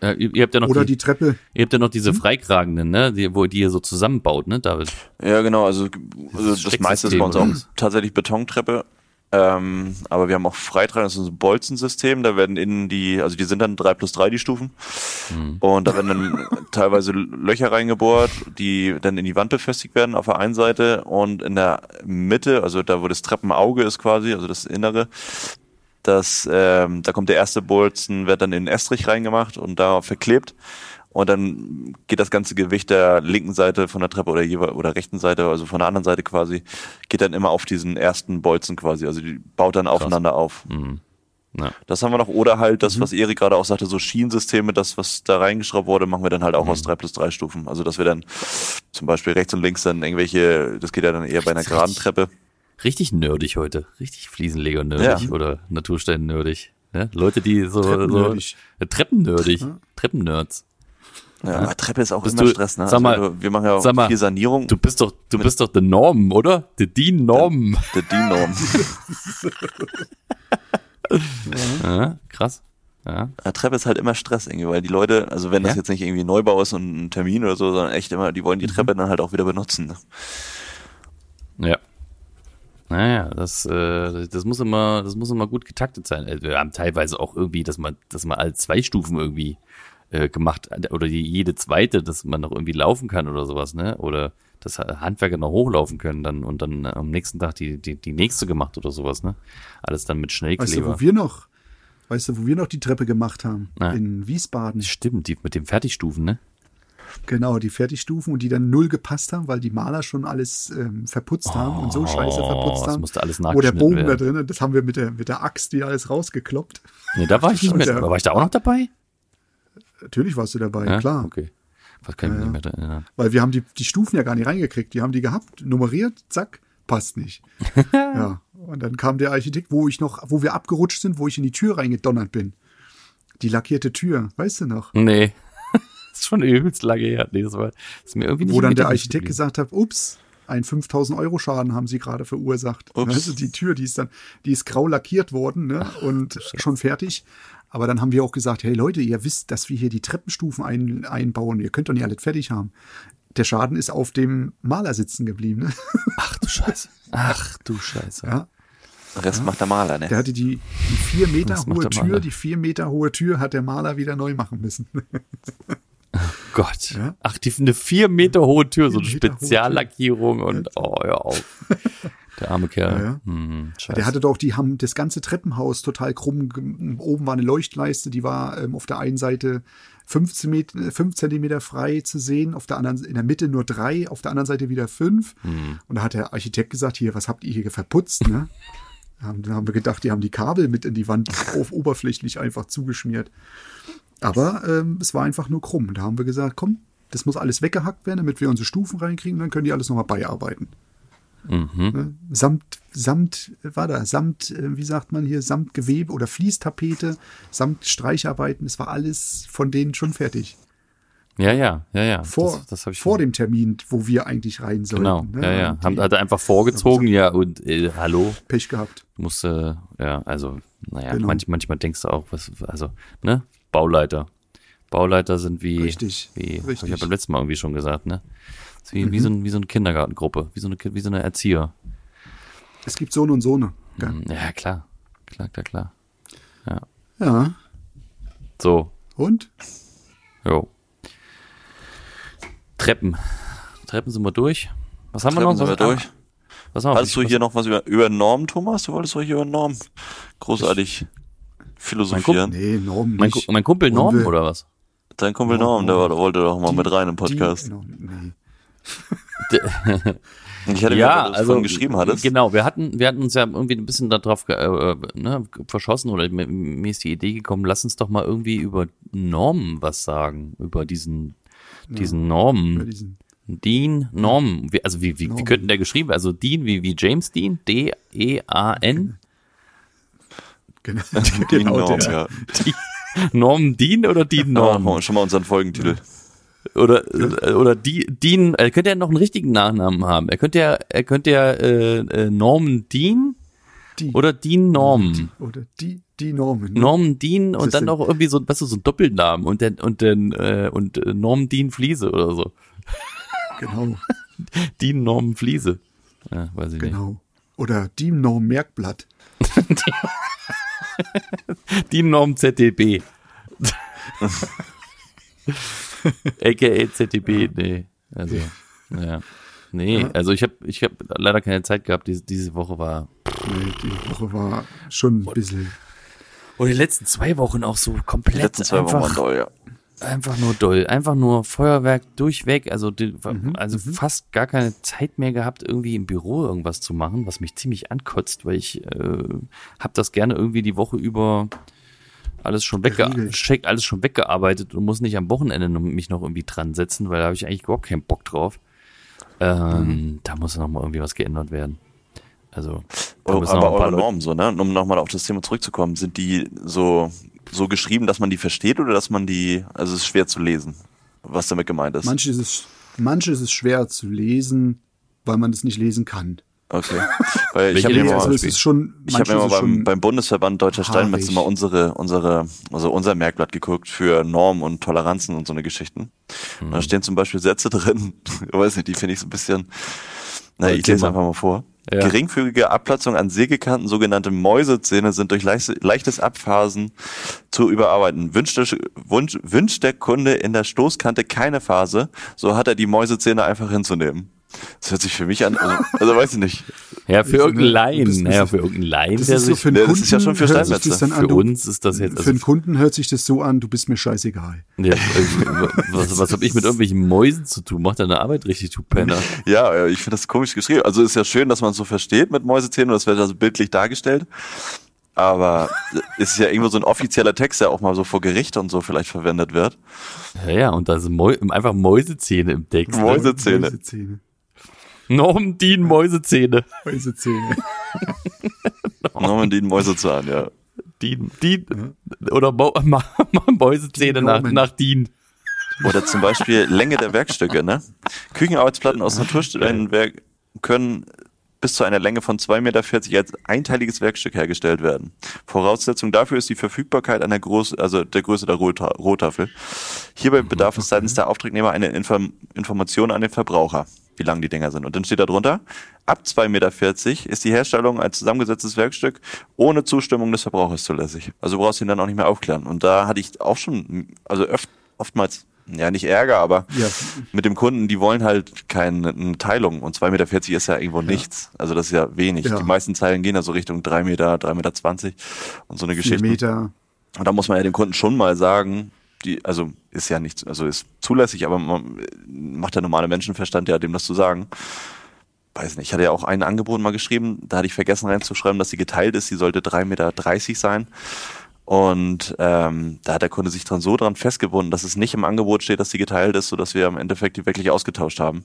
Speaker 1: Ja. ja ihr, ihr habt ja noch
Speaker 3: Oder
Speaker 1: die,
Speaker 3: die Treppe,
Speaker 1: ihr habt ja noch diese freikragenden, ne, die, wo die ihr so zusammenbaut, ne, David?
Speaker 2: Ja, genau, also, also das
Speaker 1: Stecksystem
Speaker 2: meiste ist bei uns auch tatsächlich Betontreppe. Ähm, aber wir haben auch Freitragen, das ist ein Bolzensystem, da werden innen die, also die sind dann drei plus drei die Stufen. Und da werden dann teilweise Löcher reingebohrt, die dann in die Wand befestigt werden auf der einen Seite und in der Mitte, also da wo das Treppenauge ist quasi, also das Innere, das, ähm, da kommt der erste Bolzen, wird dann in den Estrich reingemacht und da verklebt. Und dann geht das ganze Gewicht der linken Seite von der Treppe oder jeweils oder rechten Seite, also von der anderen Seite quasi, geht dann immer auf diesen ersten Bolzen quasi. Also die baut dann aufeinander auf.
Speaker 1: Ja.
Speaker 2: Das haben wir noch. Oder halt das, was Erik gerade auch sagte, so Schienensysteme, das, was da reingeschraubt wurde, machen wir dann halt auch aus drei plus drei Stufen. Also dass wir dann zum Beispiel rechts und links dann irgendwelche, das geht ja dann eher bei einer geraden Treppe.
Speaker 1: Richtig nerdig heute. Richtig Fliesenleger-nerdig
Speaker 2: Ja.
Speaker 1: oder Naturstein-nerdig. Ne? Leute, die so, so
Speaker 3: Treppennerdig.
Speaker 1: äh, Treppen-nerdig. Treppen-Nerds.
Speaker 2: Ja, aber Treppe ist auch
Speaker 1: Bist
Speaker 2: immer
Speaker 1: du-
Speaker 2: Stress, ne?
Speaker 1: sag mal-
Speaker 2: also wir machen ja
Speaker 1: sag mal,
Speaker 2: auch viel Sanierung.
Speaker 1: Du bist doch, du bist doch der Norm, oder? Der Dean Norm.
Speaker 2: der DIN-Norm.
Speaker 1: Ja, krass. Ja.
Speaker 2: Ja, Treppe ist halt immer Stress irgendwie, weil die Leute, also wenn das
Speaker 1: Ja?
Speaker 2: jetzt nicht irgendwie Neubau ist und ein Termin oder so, sondern echt immer, die wollen die
Speaker 1: Mhm.
Speaker 2: Treppe dann halt auch wieder benutzen. Ne?
Speaker 1: Ja. Naja, das, äh, das muss immer, das muss immer gut getaktet sein. Also Wir haben teilweise auch irgendwie, dass man, dass man alle zwei Stufen irgendwie äh, gemacht oder jede zweite, dass man noch irgendwie laufen kann oder sowas, ne? Oder dass Handwerker noch hochlaufen können dann und dann am nächsten Tag die, die, die nächste gemacht oder sowas, ne? Alles dann mit
Speaker 3: weißt du,
Speaker 1: Schnellkleber.
Speaker 3: wo wir noch, weißt du, wo wir noch die Treppe gemacht haben?
Speaker 1: Ja.
Speaker 3: In Wiesbaden.
Speaker 1: Stimmt, die mit den Fertigstufen, ne?
Speaker 3: Genau, die Fertigstufen und die dann null gepasst haben, weil die Maler schon alles ähm, verputzt haben und so scheiße verputzt
Speaker 1: Oh, das
Speaker 3: haben.
Speaker 1: musste alles
Speaker 3: Wo der Bogen da
Speaker 1: werden.
Speaker 3: drin, das haben wir mit der, mit der Axt, die alles rausgekloppt.
Speaker 1: Nee, da war ich nicht mehr.
Speaker 3: der-
Speaker 1: War ich da auch noch dabei?
Speaker 3: Natürlich warst du dabei,
Speaker 1: Ja,
Speaker 3: klar.
Speaker 1: Okay. Was kann ich mich nicht mehr erinnern?
Speaker 3: Weil wir haben die, die Stufen ja gar nicht reingekriegt. Die haben die gehabt, nummeriert, zack, passt nicht. ja. Und dann kam der Architekt, wo ich noch, wo wir abgerutscht sind, wo ich in die Tür reingedonnert bin. Die lackierte Tür, weißt du noch?
Speaker 1: Nee. Das ist schon übelst lange her. Nee, das war, das ist mir irgendwie nicht
Speaker 3: Wo dann der Architekt
Speaker 1: geblieben.
Speaker 3: gesagt hat, ups, ein 5000 Euro Schaden haben sie gerade verursacht.
Speaker 2: Ups.
Speaker 3: Also die Tür, die ist dann, die ist grau lackiert worden ne? und schon fertig. Aber dann haben wir auch gesagt, hey Leute, ihr wisst, dass wir hier die Treppenstufen ein, einbauen. Ihr könnt doch nicht alles fertig haben. Der Schaden ist auf dem Maler sitzen geblieben. Ne?
Speaker 1: Ach du Scheiße. Ach du Scheiße.
Speaker 3: Ja,
Speaker 2: Rest macht der Maler, ne?
Speaker 3: der hatte die, die vier Meter hohe? Tür, die vier Meter hohe Tür hat der Maler wieder neu machen müssen.
Speaker 1: Gott.
Speaker 3: Ja.
Speaker 1: Ach, die eine vier Meter hohe Tür, so eine. Speziallackierung und oh, hör auf. Der arme Kerl.
Speaker 3: Ja, ja.
Speaker 1: Hm.
Speaker 3: Der hatte doch, die haben das ganze Treppenhaus total krumm. Oben war eine Leuchtleiste, die war ähm, auf der einen Seite 15 Meter, 5 Zentimeter frei zu sehen, auf der anderen, in der Mitte nur drei, auf der anderen Seite wieder fünf.
Speaker 1: Hm.
Speaker 3: Und da hat der Architekt gesagt, hier, was habt ihr hier verputzt, ne? Da haben, wir gedacht, die haben die Kabel mit in die Wand auf oberflächlich einfach zugeschmiert. Aber ähm, es war einfach nur krumm. Da haben wir gesagt, komm, das muss alles weggehackt werden, damit wir unsere Stufen reinkriegen, dann können die alles nochmal beiarbeiten.
Speaker 1: Mhm.
Speaker 3: Ne? Samt, samt, war da, samt, äh, wie sagt man hier, samt Gewebe oder Fließtapete, samt Streicharbeiten, es war alles von denen schon fertig.
Speaker 1: Ja, ja, ja, ja.
Speaker 3: Vor,
Speaker 1: das, das
Speaker 3: vor dem Termin, wo wir eigentlich rein sollten.
Speaker 1: Genau,
Speaker 3: ne?
Speaker 1: ja, ja.
Speaker 3: Und
Speaker 1: Haben, hat er einfach vorgezogen, ja, und äh, hallo,
Speaker 3: Pech gehabt.
Speaker 1: musste, ja, also, naja,
Speaker 3: Genau.
Speaker 1: manch, manchmal denkst du auch, was, also, ne, Bauleiter. Bauleiter sind wie,
Speaker 3: Richtig,
Speaker 1: wie, hab
Speaker 3: richtig.
Speaker 1: ich ja beim letzten Mal irgendwie schon gesagt, ne? Wie, wie, so, ein, wie so eine Kindergartengruppe, wie so eine, wie so eine Erzieher.
Speaker 3: Es gibt so eine und so eine. gell?
Speaker 1: Hm, Ja, klar, klar, klar, klar.
Speaker 3: Ja.
Speaker 1: So,
Speaker 3: Und?
Speaker 1: jo. Treppen. Treppen sind wir durch. Was haben wir
Speaker 2: Treppen
Speaker 1: noch?
Speaker 2: sind wir durch.
Speaker 1: Was haben wir?
Speaker 2: Hast du hier noch was über, über Norm, Thomas? Du wolltest doch hier über Norm großartig philosophieren.
Speaker 3: Nee, Norm
Speaker 1: Mein, mein Kumpel Norm
Speaker 3: wir-
Speaker 1: oder was?
Speaker 2: Dein Kumpel Norm, der, war, der wollte doch mal
Speaker 3: Die-
Speaker 2: mit rein im
Speaker 3: Die,
Speaker 2: Podcast.
Speaker 3: genau, nee.
Speaker 2: ich hatte
Speaker 1: ja,
Speaker 2: das
Speaker 1: also
Speaker 2: vorhin geschrieben hattest.
Speaker 1: genau, wir hatten, wir hatten uns ja irgendwie ein bisschen darauf ge- äh, ne, verschossen oder mir, mir ist die Idee gekommen, lass uns doch mal irgendwie über Normen was sagen, über diesen, diesen Normen.
Speaker 3: Über diesen,
Speaker 1: Dean Norm, wie, also wie, wie, wie
Speaker 3: Norm.
Speaker 1: könnten der geschrieben? Also Dean wie, wie James Dean, D-E-A-N,
Speaker 3: genau,
Speaker 2: Die
Speaker 3: genau
Speaker 2: Norm,
Speaker 3: der.
Speaker 2: ja.
Speaker 1: Norm Dean oder Dean
Speaker 2: Ja,
Speaker 1: Norm?
Speaker 2: schon mal unseren Folgentitel.
Speaker 1: Oder, äh, oder die, Dean, er könnte ja noch einen richtigen Nachnamen haben. Er könnte ja, er könnte ja äh, äh, Norman Dean
Speaker 3: Die,
Speaker 1: oder Dean Norm.
Speaker 3: oder die, die Normen. ne?
Speaker 1: Norman Dean
Speaker 3: ist
Speaker 1: und dann noch irgendwie so, weißt du, so ein Doppelnamen und dann und dann äh, und äh, Norm Dean Fliese oder so.
Speaker 3: Genau,
Speaker 1: Dean Norm Fliese. Ja, weiß ich
Speaker 3: genau. Oder die Norm Merkblatt.
Speaker 1: Dean Norm ZDB. AKA ZDB, nee. Also, ja. Nee, also ich habe ich hab leider keine Zeit gehabt. Diese, diese Woche war.
Speaker 3: Nee, die Woche war schon ein bisschen.
Speaker 1: Und die letzten zwei Wochen auch so
Speaker 2: Die
Speaker 1: komplett
Speaker 2: letzten zwei Wochen waren
Speaker 1: einfach,
Speaker 2: toll, ja.
Speaker 1: Einfach nur doll. Einfach nur Feuerwerk durchweg. Also, die, also fast gar keine Zeit mehr gehabt, irgendwie im Büro irgendwas zu machen, was mich ziemlich ankotzt, weil ich äh, habe das gerne irgendwie die Woche über alles schon, wegge check, alles schon weggearbeitet und muss nicht am Wochenende noch- mich noch irgendwie dran setzen, weil da habe ich eigentlich überhaupt keinen Bock drauf. Ähm, Da muss noch mal irgendwie was geändert werden. Also,
Speaker 2: Oh, aber
Speaker 1: noch ein paar
Speaker 2: eure Normen so, ne? Um nochmal auf das Thema zurückzukommen, sind die so, so geschrieben, dass man die versteht oder dass man die, also es ist schwer zu lesen, was damit gemeint ist?
Speaker 3: Manches ist, manches ist schwer zu lesen, weil man es nicht lesen kann.
Speaker 2: Okay. Weil ich habe mir mal,
Speaker 3: Also es ist schon,
Speaker 2: ich habe
Speaker 3: manches
Speaker 2: mir mal beim, beim Bundesverband Deutscher Steinmetz mal unsere, unsere, also unser Merkblatt geguckt für Normen und Toleranzen und so eine Geschichten. Und
Speaker 3: Mhm.
Speaker 2: da stehen zum Beispiel Sätze drin, ich weiß nicht, die finde ich so ein bisschen, na, ich
Speaker 1: Erzähl
Speaker 2: lese einfach mal vor.
Speaker 1: Ja.
Speaker 2: Geringfügige Abplatzung an Sägekanten, sogenannte Mäusezähne, sind durch leichte, leichtes Abphasen zu überarbeiten. Wünscht der, Wunsch, wünscht der Kunde in der Stoßkante keine Phase, so hat er die Mäusezähne einfach hinzunehmen. Das hört sich für mich an, also, also weiß ich nicht.
Speaker 1: Ja, für irgendeinen
Speaker 3: eine-
Speaker 1: Laien.
Speaker 3: das ist-
Speaker 1: Naja, für irgendeinen Laien,
Speaker 3: Das
Speaker 1: der
Speaker 3: so für
Speaker 2: Ja, das ist ja schon für
Speaker 3: hört sich
Speaker 2: Steinmetze.
Speaker 3: das dann an,
Speaker 1: für
Speaker 3: du,
Speaker 1: uns ist das jetzt,
Speaker 3: für
Speaker 1: also,
Speaker 3: einen Kunden hört sich das so an, du bist mir scheißegal.
Speaker 1: ja, äh, was, was habe ich mit irgendwelchen Mäusen zu tun? Macht deine Arbeit richtig, du Penner.
Speaker 2: Ja, ich finde das komisch geschrieben. Also ist ja schön, dass man es so versteht mit Mäusezähnen und das wird also bildlich dargestellt. Aber es ist ja irgendwo so ein offizieller Text, der auch mal so vor Gericht und so vielleicht verwendet wird.
Speaker 1: Ja, ja, und da sind Mäu einfach Mäusezähne im Text. Ne?
Speaker 2: Mäusezähne.
Speaker 3: Mäusezähne.
Speaker 1: Norm Dean Mäusezähne.
Speaker 3: Mäusezähne.
Speaker 2: Norman Dean Mäusezahn, ja.
Speaker 1: Dean, Dean, oder Mäusezähne nach, nach Dean.
Speaker 2: Oder zum Beispiel Länge der Werkstücke, ne? Küchenarbeitsplatten aus Natursteinwerk können bis zu einer Länge von 2,40 Meter als einteiliges Werkstück hergestellt werden. Voraussetzung dafür ist die Verfügbarkeit einer Groß also der Größe der Rohta Rohtafel. Hierbei bedarf es seitens der Auftragnehmer einer Inform Information an den Verbraucher, wie lang die Dinger sind. Und dann steht da drunter, ab 2,40 Meter ist die Herstellung als zusammengesetztes Werkstück ohne Zustimmung des Verbrauchers zulässig. Also brauchst du ihn dann auch nicht mehr aufklären. Und da hatte ich auch schon, also öft, oftmals, ja nicht Ärger, aber
Speaker 3: Ja.
Speaker 2: mit dem Kunden, die wollen halt keine eine Teilung und 2,40 Meter ist ja irgendwo nichts. Also das ist ja wenig.
Speaker 3: Ja.
Speaker 2: Die meisten Zeilen gehen ja so Richtung 3 Meter, 3,20 Meter und so eine Geschichte.
Speaker 3: Meter.
Speaker 2: Und da muss man ja dem Kunden schon mal sagen, die, also ist ja nicht, also ist zulässig, aber man macht der normale Menschenverstand ja, dem das zu sagen. Weiß nicht, ich hatte ja auch ein Angebot mal geschrieben, da hatte ich vergessen reinzuschreiben, dass sie geteilt ist, sie sollte 3,30 Meter sein. Und ähm, da hat der Kunde sich dran so dran festgebunden, dass es nicht im Angebot steht, dass sie geteilt ist, sodass wir im Endeffekt die wirklich ausgetauscht haben.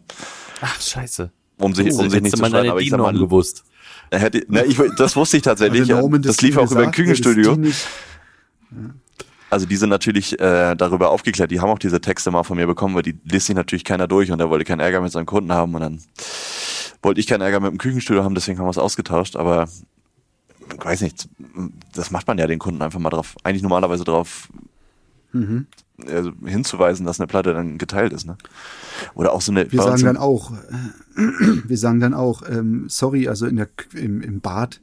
Speaker 1: Ach, scheiße.
Speaker 2: Um sich, um sich nicht zu streiten, aber ich sag mal,
Speaker 1: gewusst.
Speaker 2: hätte, na, ich, das wusste ich tatsächlich.
Speaker 3: Also
Speaker 2: das lief auch über ein Küchenstudio.
Speaker 3: nicht-
Speaker 2: Also die sind natürlich äh, darüber aufgeklärt, die haben auch diese Texte mal von mir bekommen, weil die liest sich natürlich keiner durch und er wollte keinen Ärger mit seinen Kunden haben und dann wollte ich keinen Ärger mit dem Küchenstudio haben, deswegen haben wir es ausgetauscht, aber ich weiß nicht, das macht man ja den Kunden einfach mal drauf, eigentlich normalerweise drauf
Speaker 3: Mhm.
Speaker 2: also hinzuweisen, dass eine Platte dann geteilt ist, ne? Oder auch so eine
Speaker 3: Wir sagen dann auch, wir sagen dann auch, ähm, sorry, also in der, im, im Bad,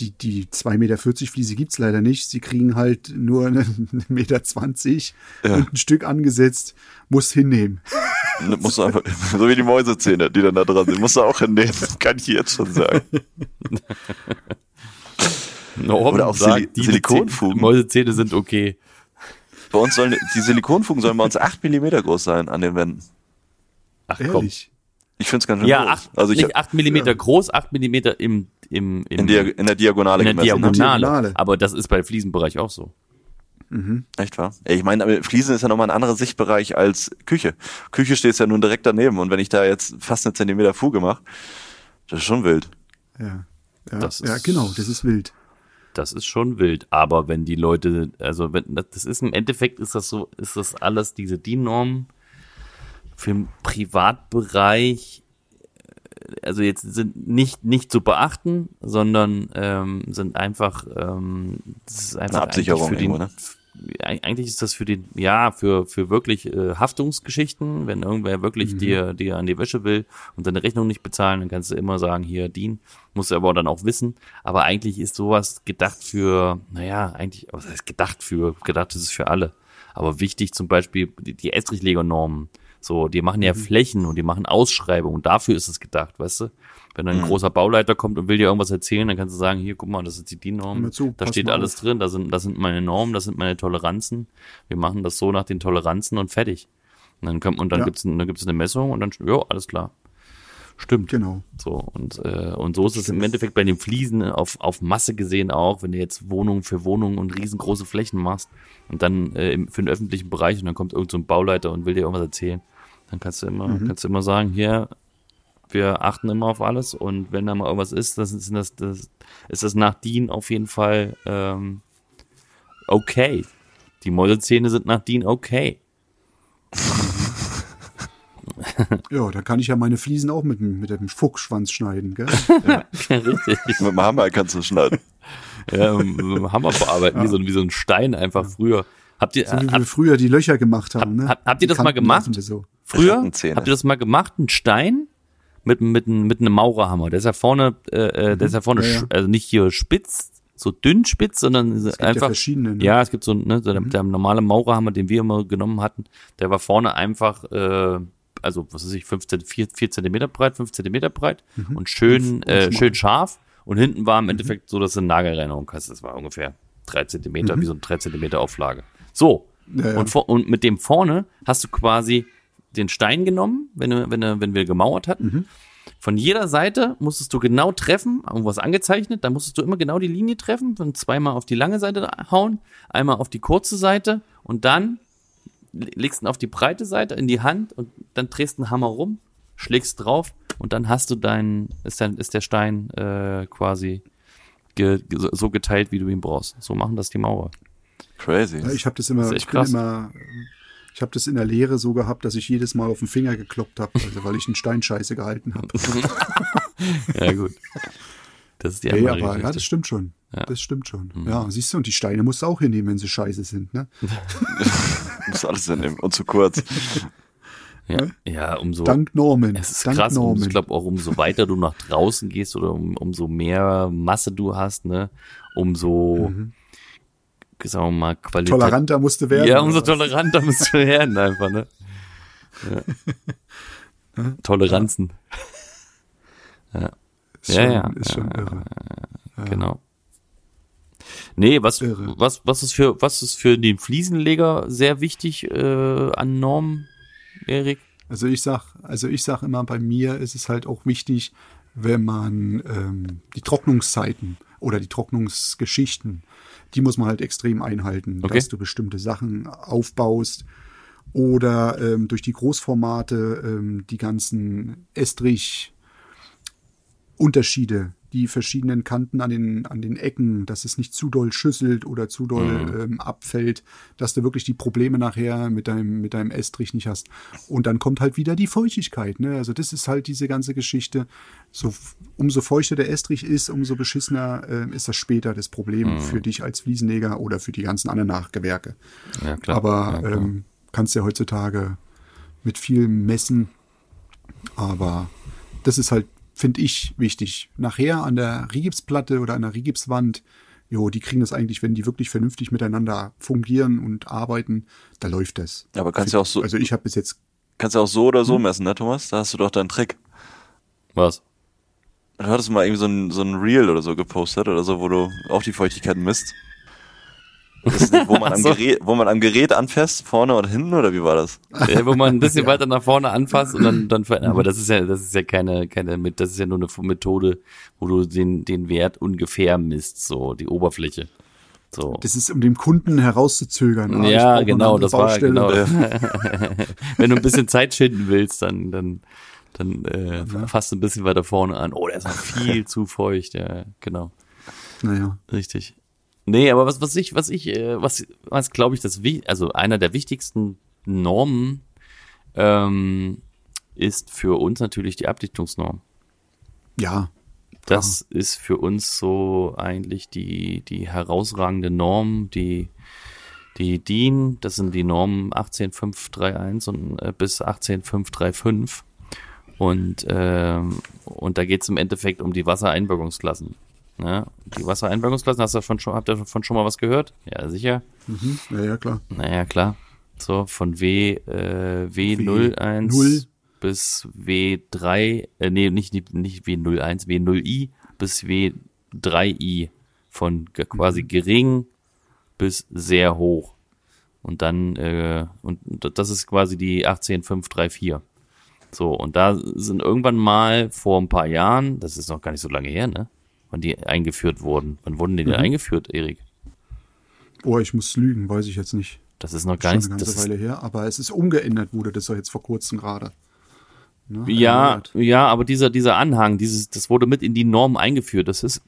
Speaker 3: die, die 2,40 Meter Fliese gibt's leider nicht. Sie kriegen halt nur eine, eine Meter zwanzig
Speaker 2: Ja.
Speaker 3: und ein Stück angesetzt, muss hinnehmen.
Speaker 2: Ne, du einfach, so wie die Mäusezähne, die dann da dran sind, musst du auch hinnehmen, kann ich jetzt schon sagen.
Speaker 1: Norm
Speaker 2: Oder auch
Speaker 1: sagt,
Speaker 2: Sili-
Speaker 1: die
Speaker 2: Silikonfugen.
Speaker 1: Mäusezähne sind okay.
Speaker 2: Bei uns sollen, die Silikonfugen sollen bei uns 8 Millimeter groß sein an den Wänden.
Speaker 1: Ach komm.
Speaker 3: Ehrlich.
Speaker 2: Ich finde es ganz schön
Speaker 1: Ja,
Speaker 2: groß.
Speaker 1: acht,
Speaker 2: also ich
Speaker 1: nicht 8 Millimeter groß, 8 Millimeter im, im, im
Speaker 2: in, Dia in der Diagonale
Speaker 1: in der
Speaker 2: gemessen.
Speaker 1: Diagonale.
Speaker 3: Diagonale.
Speaker 1: Aber das ist bei Fliesenbereich auch so.
Speaker 2: Echt wahr? Ich meine, Fliesen ist ja nochmal ein anderer Sichtbereich als Küche. Küche steht ja nun direkt daneben und wenn ich da jetzt fast eine Zentimeter Fuge mache, das ist schon wild.
Speaker 3: Ja. Ja,
Speaker 1: Das
Speaker 3: ja,
Speaker 1: ist-
Speaker 3: genau, das ist wild.
Speaker 1: Das ist schon wild. Aber wenn die Leute, also wenn, das ist im Endeffekt ist das so, ist das alles diese DIN-Normen für den Privatbereich, also jetzt sind nicht, nicht zu beachten, sondern ähm, sind einfach, ähm, das ist einfach
Speaker 2: Eine Absicherung
Speaker 1: eigentlich für den,
Speaker 2: irgendwo, ne?
Speaker 1: Eig- Eigentlich ist das für den, ja, für, für wirklich äh, Haftungsgeschichten, wenn irgendwer wirklich dir, dir an die Wäsche will und deine Rechnung nicht bezahlen, dann kannst du immer sagen, hier, DIN, musst du aber dann auch wissen. Aber eigentlich ist sowas gedacht für, naja, eigentlich, was heißt gedacht für, gedacht ist es für alle. Aber wichtig zum Beispiel die, die Estrichlegernormen. So, die machen ja Flächen und die machen Ausschreibungen. Dafür ist es gedacht, weißt du? Wenn dann ein großer Bauleiter kommt und will dir irgendwas erzählen, dann kannst du sagen, hier, guck mal, das ist die DIN-Norm.
Speaker 3: Hör mal zu,
Speaker 1: Da steht alles
Speaker 3: auf.
Speaker 1: drin, da sind, das sind meine Normen, das sind meine Toleranzen. Wir machen das so nach den Toleranzen und fertig. Und dann kommt, und dann
Speaker 3: Ja.
Speaker 1: gibt's, dann gibt's eine Messung und dann, ja, alles klar. Stimmt.
Speaker 3: Genau.
Speaker 1: So, und, äh, und so ist es im Endeffekt bei den Fliesen auf, auf Masse gesehen auch, wenn du jetzt Wohnung für Wohnung und riesengroße Flächen machst und dann äh, für den öffentlichen Bereich und dann kommt irgend so ein Bauleiter und will dir irgendwas erzählen, dann kannst du immer, kannst du immer sagen, hier, wir achten immer auf alles und wenn da mal irgendwas ist, das ist das, das ist das nach DIN auf jeden Fall ähm, okay. Die Mäusezähne sind nach DIN okay.
Speaker 3: Ja, da kann ich ja meine Fliesen auch mit, dem- mit dem Fuchsschwanz schneiden, gell?
Speaker 1: Richtig.
Speaker 2: Mit dem Hammer kannst du schneiden.
Speaker 1: Ja, mit dem Hammer bearbeiten, wie, so, wie so ein Stein einfach früher. Habt ihr,
Speaker 3: So wie
Speaker 1: habt,
Speaker 3: wir früher die Löcher gemacht haben, ne?
Speaker 1: hab- habt ihr das mal gemacht?
Speaker 3: So.
Speaker 1: früher, habt ihr das mal gemacht, ein Stein mit, mit, mit einem Maurerhammer? Der ist ja vorne, äh, äh, der ist ja vorne,
Speaker 3: Ja, ja.
Speaker 1: sch- also nicht hier spitz, so dünn spitz, sondern
Speaker 3: gibt ja
Speaker 1: einfach.
Speaker 3: verschiedene, ne?
Speaker 1: Ja, es gibt so, ne, so der, der normale Maurerhammer, den wir immer genommen hatten, der war vorne einfach, äh, also was weiß ich, 15, 4, 4 Zentimeter breit, 5 Zentimeter breit und schön, äh, schön scharf. Und hinten war im Endeffekt so, dass du eine Nagelreinigung hast. Das war ungefähr 3 Zentimeter, wie so ein 3 Zentimeter Auflage. So.
Speaker 3: Ja, ja.
Speaker 1: Und, vor, und mit dem vorne hast du quasi den Stein genommen, wenn, du, wenn, du, wenn wir gemauert hatten. Von jeder Seite musstest du genau treffen, irgendwas angezeichnet, da musstest du immer genau die Linie treffen, und zweimal auf die lange Seite hauen, einmal auf die kurze Seite und dann legst ihn auf die breite Seite in die Hand und dann drehst einen Hammer rum, schlägst drauf und dann hast du deinen, ist, dann, ist der Stein äh, quasi ge, ge, so- geteilt, wie du ihn brauchst. So machen das die Maurer.
Speaker 2: Crazy.
Speaker 3: Ich habe das immer,
Speaker 1: Das
Speaker 3: ich bin
Speaker 1: krass.
Speaker 3: immer, ich habe das in der Lehre so gehabt, dass ich jedes Mal auf den Finger gekloppt habe, also weil ich einen Stein scheiße gehalten habe.
Speaker 1: Ja, gut. Das ist die
Speaker 3: Hey,
Speaker 1: andere
Speaker 3: aber ja, das stimmt schon.
Speaker 1: Ja. Mhm.
Speaker 3: Das stimmt schon. Ja, siehst du, und die Steine musst du auch hinnehmen, wenn sie scheiße sind, ne?
Speaker 2: Muss alles hinnehmen. Und zu kurz.
Speaker 1: Ja, ja umso.
Speaker 3: Dank Norman.
Speaker 1: es ist
Speaker 3: Dank
Speaker 1: krass, um,
Speaker 3: Norman.
Speaker 1: ich glaube auch umso weiter du nach draußen gehst oder um, umso mehr Masse du hast, ne, umso, sagen wir mal, Qualität.
Speaker 3: Toleranter musste werden.
Speaker 1: Ja, umso toleranter musst du werden einfach, ne? Ja. Toleranzen. Ja.
Speaker 3: Ist
Speaker 1: Ja,
Speaker 3: schon,
Speaker 1: ja,
Speaker 3: Ist schon irre.
Speaker 1: Genau. Nee, was,
Speaker 3: Irre.
Speaker 1: was, was ist für, was ist für den Fliesenleger sehr wichtig äh, an Normen, Erik?
Speaker 3: Also ich sag, also ich sag immer, bei mir ist es halt auch wichtig, wenn man ähm, die Trocknungszeiten oder die Trocknungsgeschichten, die muss man halt extrem einhalten,
Speaker 1: Okay.
Speaker 3: dass du bestimmte Sachen aufbaust oder ähm, durch die Großformate ähm, die ganzen Estrich Unterschiede, die verschiedenen Kanten an den, an den Ecken, dass es nicht zu doll schüsselt oder zu doll
Speaker 1: Mhm.
Speaker 3: ähm, abfällt, dass du wirklich die Probleme nachher mit deinem, mit deinem Estrich nicht hast. Und dann kommt halt wieder die Feuchtigkeit. Ne? Also das ist halt diese ganze Geschichte. So, umso feuchter der Estrich ist, umso beschissener ähm, ist das später das Problem
Speaker 1: Mhm.
Speaker 3: für dich als Fliesenleger oder für die ganzen anderen Nachgewerke.
Speaker 1: Ja, klar.
Speaker 3: Aber
Speaker 1: ja, klar.
Speaker 3: ähm, kannst ja heutzutage mit viel messen. Aber das ist halt, finde ich, wichtig. Nachher an der Rigipsplatte oder an der Rigipswand, jo, die kriegen das eigentlich, wenn die wirklich vernünftig miteinander fungieren und arbeiten, da läuft das.
Speaker 2: Aber kannst ja auch so,
Speaker 3: Also ich habe bis jetzt,
Speaker 2: kannst ja auch so oder so messen, ne, Thomas? Da hast du doch deinen Trick.
Speaker 1: Was?
Speaker 2: Du hattest mal irgendwie so ein, so ein Reel oder so gepostet oder so, wo du auch die Feuchtigkeit misst. Ist nicht, wo man,
Speaker 1: Ach
Speaker 2: am
Speaker 1: so.
Speaker 2: Gerät, wo man am Gerät anfasst, vorne oder hinten, oder wie war das?
Speaker 1: Äh, wo man ein bisschen weiter nach vorne anfasst und dann, dann aber das ist ja, das ist ja keine, keine, mit- das ist ja nur eine Methode, wo du den, den Wert ungefähr misst, so, die Oberfläche. So.
Speaker 3: Das ist, um dem Kunden herauszuzögern. Ah,
Speaker 1: ja, genau,
Speaker 3: eine
Speaker 1: das war,
Speaker 3: Baustelle.
Speaker 1: genau. Wenn du ein bisschen Zeit schinden willst, dann, dann, dann, äh, fasst du ein bisschen weiter vorne an. Oh, der ist noch viel zu feucht, ja, genau.
Speaker 3: Naja.
Speaker 1: Richtig. Nee, aber was, was ich, was ich, äh, was, was glaube ich, das, also einer der wichtigsten Normen ähm, ist für uns natürlich die Abdichtungsnorm.
Speaker 3: Ja,
Speaker 1: Das ist für uns so eigentlich die, die herausragende Norm, die, die DIN, das sind die Normen 18531 und äh, bis 18535. Und, ähm, und da geht es im Endeffekt um die Wassereinwirkungsklassen. Ja, die Wassereinwirkungsklassen, hast du davon schon, habt ihr davon schon mal was gehört? Ja, sicher.
Speaker 3: mhm. ja, ja, klar.
Speaker 1: Naja, klar. So, von W, äh, W01
Speaker 3: null.
Speaker 1: bis W3, äh, nee, nicht, nicht, nicht W01, W0i bis W3i. Von quasi
Speaker 3: Mhm.
Speaker 1: gering bis sehr hoch. Und dann, äh, und das ist quasi die 18534. So, und da sind irgendwann mal vor ein paar Jahren, das ist noch gar nicht so lange her, ne? Wann die eingeführt wurden. Wann wurden die denn
Speaker 3: Mhm.
Speaker 1: eingeführt, Erik?
Speaker 3: Oh, ich muss lügen, weiß ich jetzt nicht.
Speaker 1: Das ist noch gar
Speaker 3: Schon
Speaker 1: nicht,
Speaker 3: eine
Speaker 1: das
Speaker 3: ganze
Speaker 1: ist,
Speaker 3: Weile her, aber es ist umgeändert wurde das ja jetzt vor kurzem gerade. Ne?
Speaker 1: Ja, ja, aber dieser, dieser Anhang, dieses, das wurde mit in die Norm eingeführt. Das ist,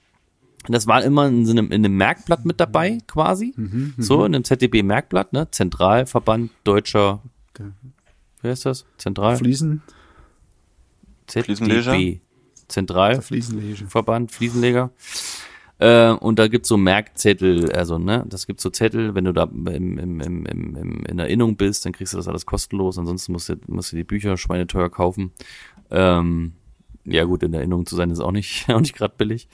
Speaker 1: das war immer in so einem, in einem Merkblatt mit dabei, quasi.
Speaker 3: Mhm,
Speaker 1: so, in einem ZDB-Merkblatt, ne? Zentralverband Deutscher,
Speaker 3: Der-
Speaker 1: wer ist das? Zentral?
Speaker 3: Fliesen,
Speaker 2: Fliesenleger?
Speaker 1: Zentral.
Speaker 3: Fliesenlege.
Speaker 1: Verband, Fliesenleger. Äh, und da gibt's so Merkzettel, also, ne, das gibt so Zettel, wenn du da im, im, im, im, in Erinnerung bist, dann kriegst du das alles kostenlos, ansonsten musst du, musst du die Bücher schweineteuer kaufen. Ähm, ja gut, in Erinnerung zu sein ist auch nicht, auch nicht gerade billig.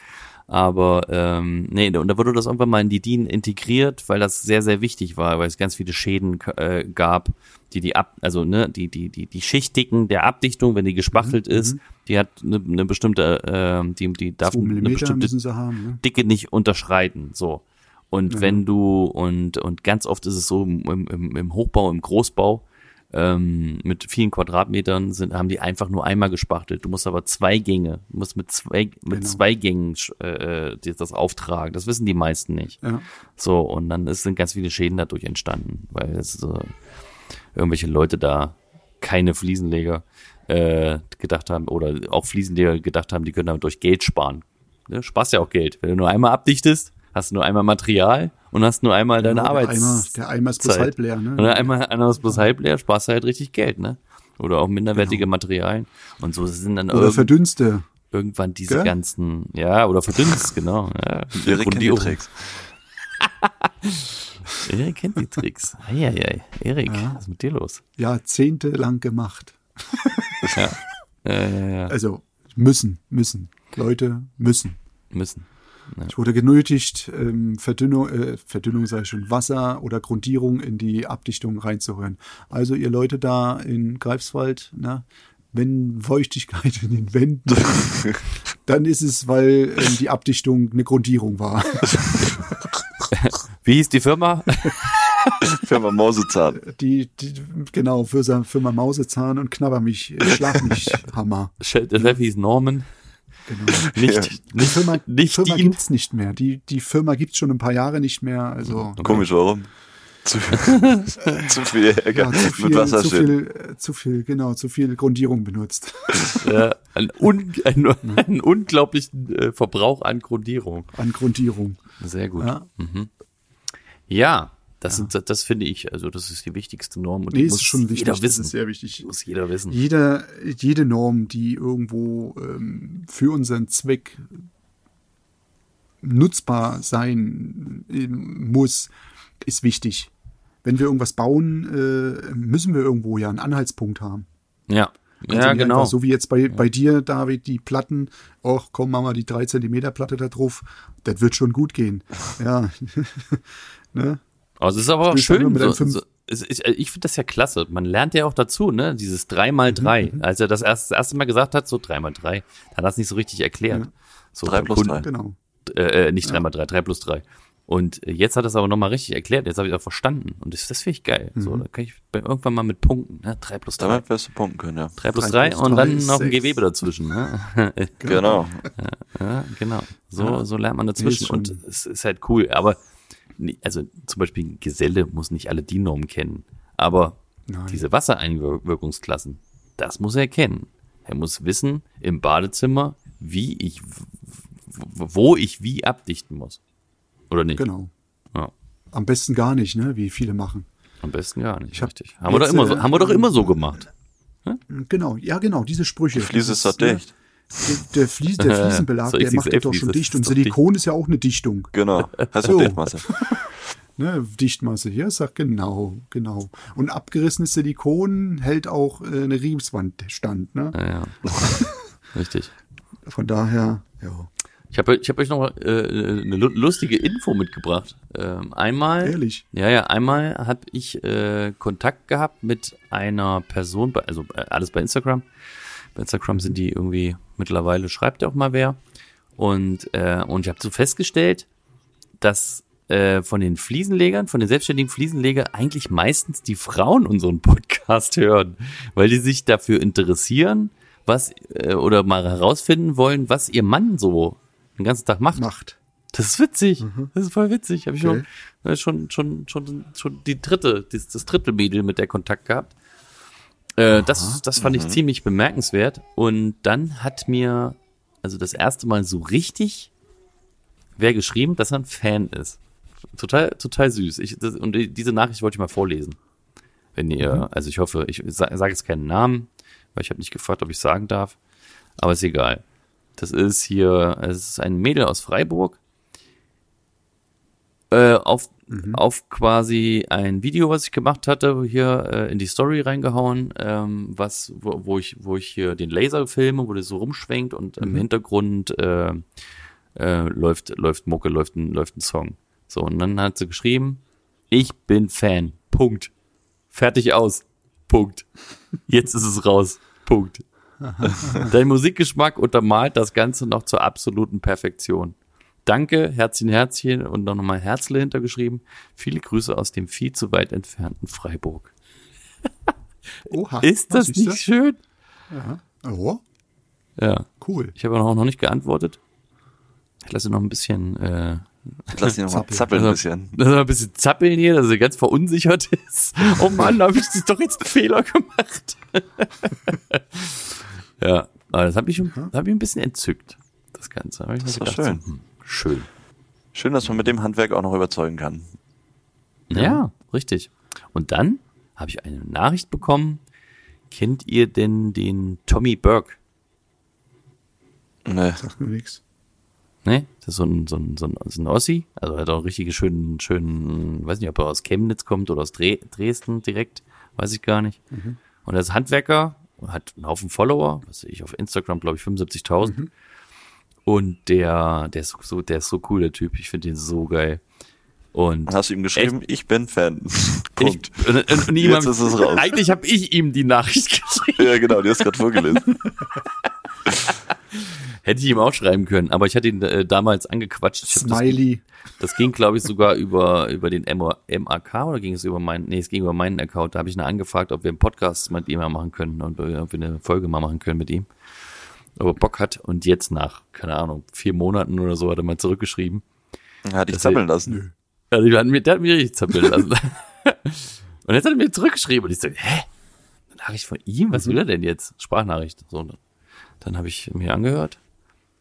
Speaker 1: Aber ähm, nee, und da wurde das irgendwann mal in die DIN integriert, weil das sehr, sehr wichtig war, weil es ganz viele Schäden äh, gab, die die ab, also ne, die die die die Schichtdicken der Abdichtung, wenn die gespachtelt ist, die hat eine, eine bestimmte, äh, die die darf
Speaker 3: 2
Speaker 1: eine bestimmte
Speaker 3: haben. Ne?
Speaker 1: Dicke nicht unterschreiten, so. Und wenn du, und, und ganz oft ist es so im, im, im Hochbau, im Großbau, ähm, mit vielen Quadratmetern sind, haben die einfach nur einmal gespachtelt. Du musst aber zwei Gänge, du musst mit zwei, mit
Speaker 3: Genau.
Speaker 1: zwei Gängen äh, dir das auftragen. Das wissen die meisten nicht.
Speaker 3: Ja.
Speaker 1: So, und dann ist, sind ganz viele Schäden dadurch entstanden, weil es so irgendwelche Leute da, keine Fliesenleger, äh, gedacht haben, oder auch Fliesenleger gedacht haben, die können damit durch Geld sparen. Ne? Sparst ja auch Geld. Wenn du nur einmal abdichtest, hast du nur einmal Material und hast nur einmal deine
Speaker 3: Genau, der
Speaker 1: Arbeits
Speaker 3: Eimer, der Eimer ist bloß halb leer. Ne?
Speaker 1: Und dann einmal einer ist bloß halb leer, sparst du halt richtig Geld, ne? Oder auch minderwertige Materialien. Und so sind dann
Speaker 3: Genau. Oder
Speaker 1: irgend,
Speaker 3: verdünste.
Speaker 1: irgendwann diese
Speaker 3: Gell?
Speaker 1: ganzen, ja, oder verdünnst, genau. Ja,
Speaker 2: Erik kennt die. Tricks.
Speaker 1: Erik kennt die Tricks. Eieiei. Erik, was ist mit dir los?
Speaker 3: Jahrzehntelang gemacht.
Speaker 1: Ja. Ja, ja, ja.
Speaker 3: Also müssen, müssen. Leute müssen.
Speaker 1: Müssen.
Speaker 3: Ich wurde genötigt, ähm, Verdünnung, äh, Verdünnung sei schon Wasser oder Grundierung in die Abdichtung reinzurühren. Also ihr Leute da in Greifswald, na, wenn Feuchtigkeit in den Wänden, dann ist es, weil ähm, die Abdichtung eine Grundierung war.
Speaker 1: Wie hieß die Firma?
Speaker 2: Firma Mausezahn.
Speaker 3: Die, die genau, für seine Firma Mausezahn und Knabber mich, äh, Schlag mich, Hammer.
Speaker 1: Chef hieß Norman.
Speaker 3: Genau.
Speaker 1: Nicht,
Speaker 3: Die Firma, die
Speaker 1: nicht
Speaker 3: Firma
Speaker 1: Dean.
Speaker 3: gibt's nicht mehr. Die, die Firma gibt's schon ein paar Jahre nicht mehr. Also
Speaker 2: Komisch, warum? Zu, zu viel Ärger
Speaker 3: ja, zu viel,
Speaker 2: mit
Speaker 3: zu
Speaker 2: Wasserschäden.
Speaker 3: viel, zu viel, genau, zu viel Grundierung benutzt.
Speaker 1: Ja, ein, un, ein, einen unglaublichen äh, Verbrauch an Grundierung.
Speaker 3: An Grundierung.
Speaker 1: Sehr gut.
Speaker 3: Ja.
Speaker 1: Ja, das, Sind, das, das finde ich, also das ist die wichtigste Norm und
Speaker 3: Nee,
Speaker 1: die
Speaker 3: ist
Speaker 1: muss
Speaker 3: schon wichtig.
Speaker 1: jeder
Speaker 3: Das
Speaker 1: wissen.
Speaker 3: ist sehr wichtig.
Speaker 1: muss jeder wissen.
Speaker 3: Jeder, jede Norm, die irgendwo ähm, für unseren Zweck nutzbar sein ähm, muss, ist wichtig. Wenn wir irgendwas bauen, äh, müssen wir irgendwo ja einen Anhaltspunkt haben.
Speaker 1: Ja,
Speaker 3: Also
Speaker 1: ja genau.
Speaker 3: So wie jetzt bei, bei dir, David, die Platten, ach komm, machen wir die 3 Zentimeter Platte da drauf, das wird schon gut gehen. Ja. ne?
Speaker 1: Also es ist aber auch schön.
Speaker 3: mit
Speaker 1: So, so, es ist, ich finde das ja klasse. Man lernt ja auch dazu, ne? Dieses 3x3.
Speaker 3: Mhm,
Speaker 1: Als er das erste, das erste Mal gesagt hat, so 3x3, hat er das nicht so richtig erklärt. So
Speaker 2: Drei
Speaker 1: beim
Speaker 2: plus
Speaker 1: Kunden-
Speaker 2: drei.
Speaker 3: Genau.
Speaker 1: Äh, äh, nicht 3x3, 3 plus 3. Und jetzt hat er es aber nochmal richtig erklärt, jetzt habe ich auch verstanden. Und das, das finde ich geil. So, da kann ich bei- irgendwann mal mit punkten. Ne? 3 plus 3.
Speaker 2: Damit wirst du punkten können, ja.
Speaker 1: 3 plus 3
Speaker 3: drei plus
Speaker 1: und
Speaker 3: drei
Speaker 1: dann
Speaker 3: ist
Speaker 1: noch ein. Gewebe dazwischen. Ne?
Speaker 2: Genau.
Speaker 1: Ja, genau. So, so lernt man dazwischen und es ist halt cool. Aber also zum Beispiel ein Geselle muss nicht alle DIN-Normen kennen. Aber
Speaker 3: Nein.
Speaker 1: diese Wassereinwirkungsklassen, das muss er kennen. Er muss wissen im Badezimmer, wie ich, wo ich wie abdichten muss. Oder nicht?
Speaker 3: Genau.
Speaker 1: Ja.
Speaker 3: Am besten gar nicht, ne? Wie viele machen.
Speaker 1: Am besten gar nicht.
Speaker 3: hab
Speaker 1: richtig. Haben wir, doch
Speaker 3: jetzt,
Speaker 1: immer so, haben wir doch immer so gemacht.
Speaker 3: Genau, ja genau, diese Sprüche.
Speaker 2: Die Fliese ist doch
Speaker 3: ne,
Speaker 2: dicht.
Speaker 3: Der, Flies, der Fliesenbelag,
Speaker 1: So
Speaker 3: der macht doch schon dicht. Und Silikon ist ja auch eine Dichtung.
Speaker 2: Genau. Heißt
Speaker 3: So.
Speaker 2: doch Dichtmasse.
Speaker 3: Ne? Dichtmasse, ja, sagt genau, genau. Und abgerissenes Silikon hält auch äh, eine Riemswand stand. Ne?
Speaker 1: Ja, ja. richtig.
Speaker 3: Von daher, ja.
Speaker 1: Ich habe ich hab euch noch äh, eine lu- lustige Info mitgebracht. Ähm, einmal,
Speaker 3: Ehrlich?
Speaker 1: ja, ja, einmal habe ich äh, Kontakt gehabt mit einer Person, bei, also äh, alles bei Instagram. Bei Instagram sind die irgendwie mittlerweile schreibt ja auch mal wer. Und äh, und ich habe so festgestellt, dass äh, von den Fliesenlegern, von den selbstständigen Fliesenlegern eigentlich meistens die Frauen unseren Podcast hören, weil die sich dafür interessieren, was äh, oder mal herausfinden wollen, was ihr Mann so den ganzen Tag macht.
Speaker 3: Macht.
Speaker 1: Das ist witzig. Das ist voll witzig. Habe ich
Speaker 3: Okay.
Speaker 1: schon, äh, schon, schon, schon, schon die dritte, das, das dritte Mädel mit der Kontakt gehabt. Äh, das, das fand ich ziemlich bemerkenswert. Und dann hat mir, also das erste Mal so richtig, wer geschrieben, dass er ein Fan ist. Total, total süß. Ich, das, und die- diese Nachricht wollte ich mal vorlesen. Wenn ihr, also ich hoffe, ich sage sag jetzt keinen Namen, weil ich habe nicht gefragt, ob ich sagen darf. Aber ist egal. Das ist hier, es ist ein Mädel aus Freiburg. Äh, auf, auf quasi ein Video, was ich gemacht hatte, hier äh, in die Story reingehauen, ähm, was, wo, wo ich, wo ich hier den Laser filme, wo der so rumschwenkt und im Hintergrund äh, äh, läuft, läuft Mucke, läuft ein, läuft ein Song. So, und dann hat sie geschrieben, ich bin Fan. Punkt. Fertig aus. Punkt. Jetzt ist es raus. Punkt. Dein Musikgeschmack untermalt das Ganze noch zur absoluten Perfektion. Danke, Herzchen, Herzchen und dann nochmal Herzle hintergeschrieben. Viele Grüße aus dem viel zu weit entfernten Freiburg.
Speaker 3: Oha.
Speaker 1: Ist das nicht schön?
Speaker 3: Oh,
Speaker 1: Ja.
Speaker 3: cool.
Speaker 1: Ich habe auch noch nicht geantwortet. Ich lasse noch ein bisschen, äh,
Speaker 2: Lass ihn nochmal
Speaker 3: Zappeln.
Speaker 2: zappeln ein bisschen.
Speaker 1: dass er ein bisschen zappeln hier, dass er ganz verunsichert ist. Oh Mann, habe ich das doch jetzt einen Fehler gemacht. ja, aber das habe ich, hab ich ein bisschen entzückt, das Ganze. Ich
Speaker 2: Das war
Speaker 1: gedacht,
Speaker 2: schön.
Speaker 1: So, hm, schön.
Speaker 2: Schön, dass man mit dem Handwerk auch noch überzeugen kann.
Speaker 1: Ja, richtig. Und dann habe ich eine Nachricht bekommen. Kennt ihr denn den Tommy Burke?
Speaker 2: Ne,
Speaker 3: Sagt mir nichts.
Speaker 1: Ne? Das ist so ein, so ein, so ein, so ein Ossi. Also er hat auch einen richtig schönen, schönen, weiß nicht, ob er aus Chemnitz kommt oder aus Dre Dresden direkt. Weiß ich gar nicht. Und er ist Handwerker, hat einen Haufen Follower, was weiß ich, auf Instagram, glaube ich, 75.000. Und der, der ist so, der ist so cool, der Typ. Ich finde den so geil. Und
Speaker 2: hast du ihm geschrieben, ich bin Fan. Punkt.
Speaker 1: Ich, und, und, und ihm
Speaker 2: Jetzt
Speaker 1: hab-
Speaker 2: ist es raus.
Speaker 1: Eigentlich habe ich ihm die Nachricht geschrieben.
Speaker 2: Ja, genau, die hast gerade vorgelesen.
Speaker 1: Hätte ich ihm auch schreiben können, aber ich hatte ihn äh, damals angequatscht. Ich hab das,
Speaker 3: Smiley.
Speaker 1: das ging, glaube ich, sogar über, über den MA MAK oder ging es über meinen, nee, es ging über meinen Account. Da habe ich ihn angefragt, ob wir einen Podcast mit ihm mal machen können und äh, ob wir eine Folge mal machen können mit ihm. Ob er Bock hat. Und jetzt nach, keine Ahnung, vier Monaten oder so hat er mal zurückgeschrieben.
Speaker 2: Hat dich zappeln lassen.
Speaker 1: Also, der hat mir, der hat mich richtig zappeln lassen. und jetzt hat er mir zurückgeschrieben und ich so, hä? Eine Nachricht von ihm? Was will er denn jetzt? Sprachnachricht. So, dann habe ich mir angehört.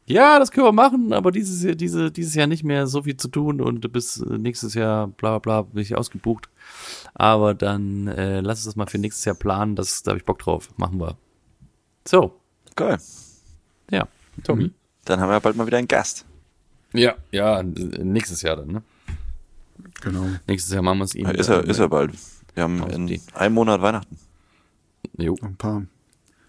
Speaker 1: Ja, das können wir machen, aber dieses Jahr, diese, dieses Jahr nicht mehr so viel zu tun und bis nächstes Jahr, bla bla bla, bin ich ausgebucht. Aber dann äh, lass uns das mal für nächstes Jahr planen, das, da habe ich Bock drauf. Machen wir. So,
Speaker 2: Geil.
Speaker 1: Ja, Tommy.
Speaker 2: Dann haben wir bald mal wieder einen Gast.
Speaker 1: Ja, ja, nächstes Jahr dann, ne?
Speaker 3: Genau.
Speaker 1: Nächstes Jahr machen wir es ihm.
Speaker 2: Ja, ist er, ist er bald. Wir haben in
Speaker 1: die.
Speaker 2: einem Monat Weihnachten.
Speaker 1: Jo,
Speaker 3: ein paar,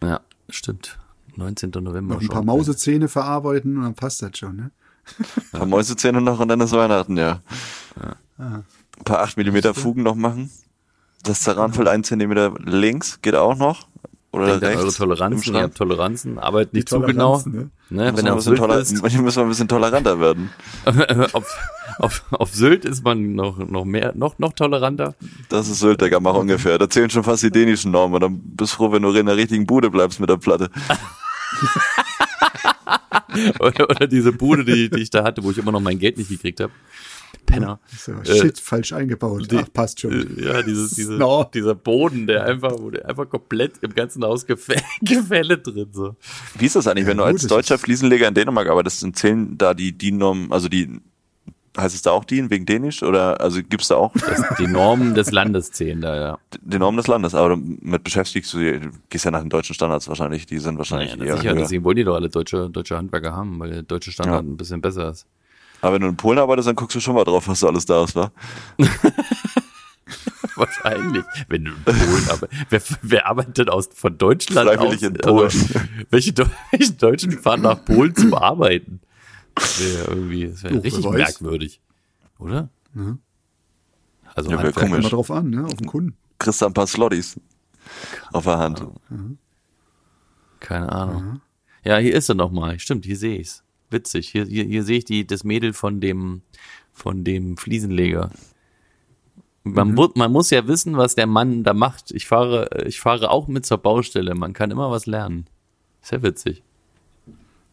Speaker 1: ja, stimmt. 19. November
Speaker 3: noch ein
Speaker 1: schon.
Speaker 3: paar Mausezähne verarbeiten und dann passt das schon, ne?
Speaker 2: Ein paar Mäusezähne noch und dann ist Weihnachten, ja. Ein paar 8 mm Fugen noch machen. Das Zeranfeld 1 cm links geht auch noch. Oder
Speaker 1: Denkt an
Speaker 2: rechts.
Speaker 1: eure Toleranzen, ihr habt Toleranzen, arbeitet nicht zu genau.
Speaker 3: Ne?
Speaker 1: Ne,
Speaker 2: Müssen
Speaker 1: wenn
Speaker 2: wir
Speaker 1: ihr
Speaker 2: ein
Speaker 1: auf
Speaker 2: bisschen
Speaker 1: Sylt ist,
Speaker 2: Manchmal müssen wir ein bisschen toleranter werden.
Speaker 1: auf, auf, auf Sylt ist man noch, noch mehr, noch, noch toleranter.
Speaker 2: Das ist Sylt, Digga, mach ungefähr. Da zählen schon fast die dänischen Normen. Und dann bist froh, wenn du in der richtigen Bude bleibst mit der Platte.
Speaker 1: Oder, oder diese Bude, die, die ich da hatte, wo ich immer noch mein Geld nicht gekriegt habe. Penner.
Speaker 3: So, shit, falsch eingebaut.
Speaker 1: die-
Speaker 3: Ach, passt schon.
Speaker 1: Äh, Ja, dieses, diese,
Speaker 3: No.
Speaker 1: dieser Boden, der einfach, wo der einfach komplett im ganzen Haus Gefä Gefälle drin, so.
Speaker 2: Wie ist das eigentlich, wenn du als deutscher Fliesenleger in Dänemark arbeitest, dann zählen da die DIN-Normen, also die, heißt es da auch DIN wegen Dänisch? Oder, also gibt's da auch
Speaker 1: Das, die Normen des Landes zählen da, ja.
Speaker 2: die Normen des Landes? Aber mit beschäftigst du, dich- du gehst ja nach den deutschen Standards wahrscheinlich, die sind wahrscheinlich
Speaker 1: Naja,
Speaker 2: eher
Speaker 1: sicher,
Speaker 2: höher.
Speaker 1: deswegen wollen die doch alle deutsche, deutsche Handwerker haben, weil der deutsche Standard
Speaker 2: Ja.
Speaker 1: ein bisschen besser ist.
Speaker 2: Aber wenn du in Polen arbeitest, dann guckst du schon mal drauf, was da alles da ist, wa?
Speaker 1: Wahrscheinlich. Wenn du in Polen arbeitest. Wer, wer arbeitet denn aus, von Deutschland
Speaker 2: Freiwillig
Speaker 1: aus?
Speaker 2: in Polen.
Speaker 1: Also, welche, welche Deutschen fahren nach Polen zum Arbeiten? Das wäre irgendwie, das wäre richtig merkwürdig. Oder? Also
Speaker 2: Ja, wär
Speaker 1: Handwerker-
Speaker 2: komisch.
Speaker 3: Immer drauf an, ne? Auf den Kunden.
Speaker 2: Kriegst da ein paar Slotties auf der Hand.
Speaker 1: Keine Ahnung. Ja, hier ist er noch mal. Stimmt, hier sehe ich's. Witzig. Hier, hier, hier sehe ich die, das Mädel von dem, von dem Fliesenleger. Man, mu- man muss ja wissen, was der Mann da macht. Ich fahre, ich fahre auch mit zur Baustelle. Man kann immer was lernen. Sehr witzig.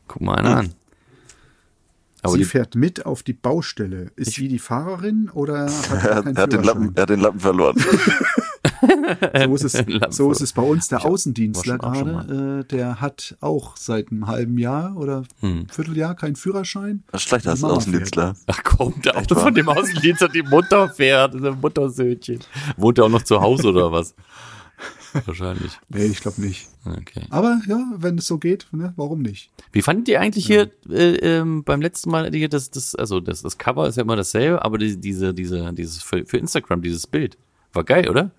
Speaker 1: Guck mal einer an. Aber
Speaker 3: sie
Speaker 1: die,
Speaker 3: fährt mit auf die Baustelle. Ist sie die Fahrerin oder hat
Speaker 2: Er, er, hat den Lappen, er hat den Lappen verloren.
Speaker 3: So ist, es, so ist es bei uns. Der Außendienstler
Speaker 1: schon- auch
Speaker 3: gerade, äh, der hat auch seit einem halben Jahr oder
Speaker 1: Hm.
Speaker 3: Vierteljahr keinen Führerschein.
Speaker 2: Was schlecht als Außendienstler.
Speaker 1: ach komm, der Auto von dem Außendienst hat die Mutter fährt, das ist ein Muttersöhnchen. Wohnt er auch noch zu Hause oder was? Wahrscheinlich.
Speaker 3: Nee, ich glaube nicht.
Speaker 1: Okay.
Speaker 3: Aber ja, wenn es so geht, ne, warum nicht?
Speaker 1: Wie fandet ihr eigentlich hier äh, ähm, beim letzten Mal hier das, das also das, das Cover ist ja immer dasselbe, aber die, diese, diese, dieses für, für Instagram, dieses Bild. War geil, oder?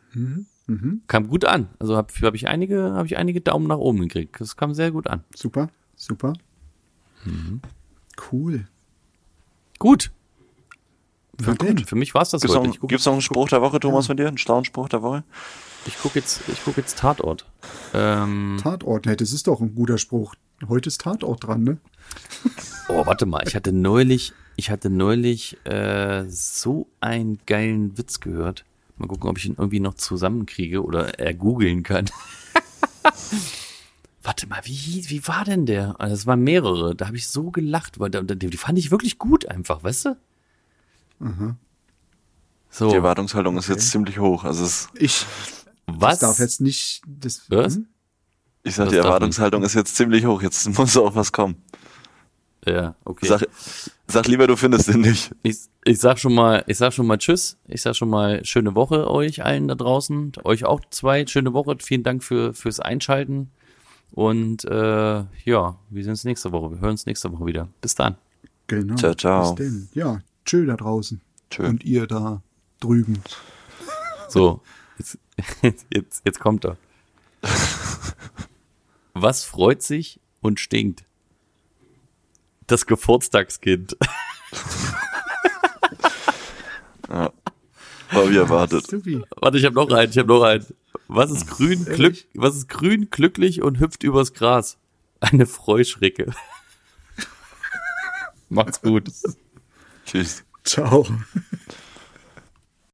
Speaker 1: Kam gut an. Also habe hab ich einige, habe ich einige Daumen nach oben gekriegt. Das kam sehr gut an.
Speaker 3: Super, super.
Speaker 1: Mhm.
Speaker 3: Cool.
Speaker 1: Gut.
Speaker 3: Na denn.
Speaker 1: Für mich war's das
Speaker 2: Gibt's
Speaker 1: heute. Ich gucke
Speaker 2: gibt's noch einen Spruch der Woche, Thomas, von dir? Einen schlauen Spruch der Woche?
Speaker 1: ich guck jetzt, ich guck jetzt Tatort. Ähm,
Speaker 3: Tatort, hey, das ist doch ein guter Spruch. Heute ist Tatort dran, ne?
Speaker 1: oh, warte mal. Ich hatte neulich, ich hatte neulich äh, so einen geilen Witz gehört. Mal gucken, ob ich ihn irgendwie noch zusammenkriege oder er googeln kann. Warte mal, wie, wie war denn der? Also, es waren mehrere. Da habe ich so gelacht, weil da, die fand ich wirklich gut einfach, weißt du? So,
Speaker 2: Die Erwartungshaltung ist jetzt ziemlich hoch. Also es,
Speaker 3: Ich
Speaker 1: was?
Speaker 3: darf jetzt nicht. Das,
Speaker 1: Was?
Speaker 3: Hm?
Speaker 2: ich sag,
Speaker 1: Das
Speaker 2: die Erwartungshaltung ist jetzt ziemlich hoch. Jetzt muss auch was kommen.
Speaker 1: Ja, okay.
Speaker 2: Sag, sag lieber, du findest den nicht.
Speaker 1: Ich, ich sag schon mal, ich sag schon mal Tschüss. Ich sag schon mal schöne Woche euch allen da draußen. Euch auch zwei schöne Woche. Vielen Dank für fürs Einschalten. Und äh, ja, wir sehen uns nächste Woche. Wir hören uns nächste Woche wieder. Bis dann.
Speaker 3: Genau.
Speaker 2: Ciao, ciao.
Speaker 3: Bis denn. Ja, tschö da draußen.
Speaker 2: Tschö.
Speaker 3: Und ihr da drüben.
Speaker 1: So, jetzt, jetzt, jetzt, jetzt kommt er. Was freut sich und stinkt? Das Geburtstagskind.
Speaker 2: War wie erwartet.
Speaker 1: Warte, ich habe noch einen, ich habe noch einen. Was ist grün, glück, was ist grün, glücklich und hüpft übers Gras? Eine Freuschrecke. Macht's gut.
Speaker 2: Tschüss.
Speaker 3: Ciao.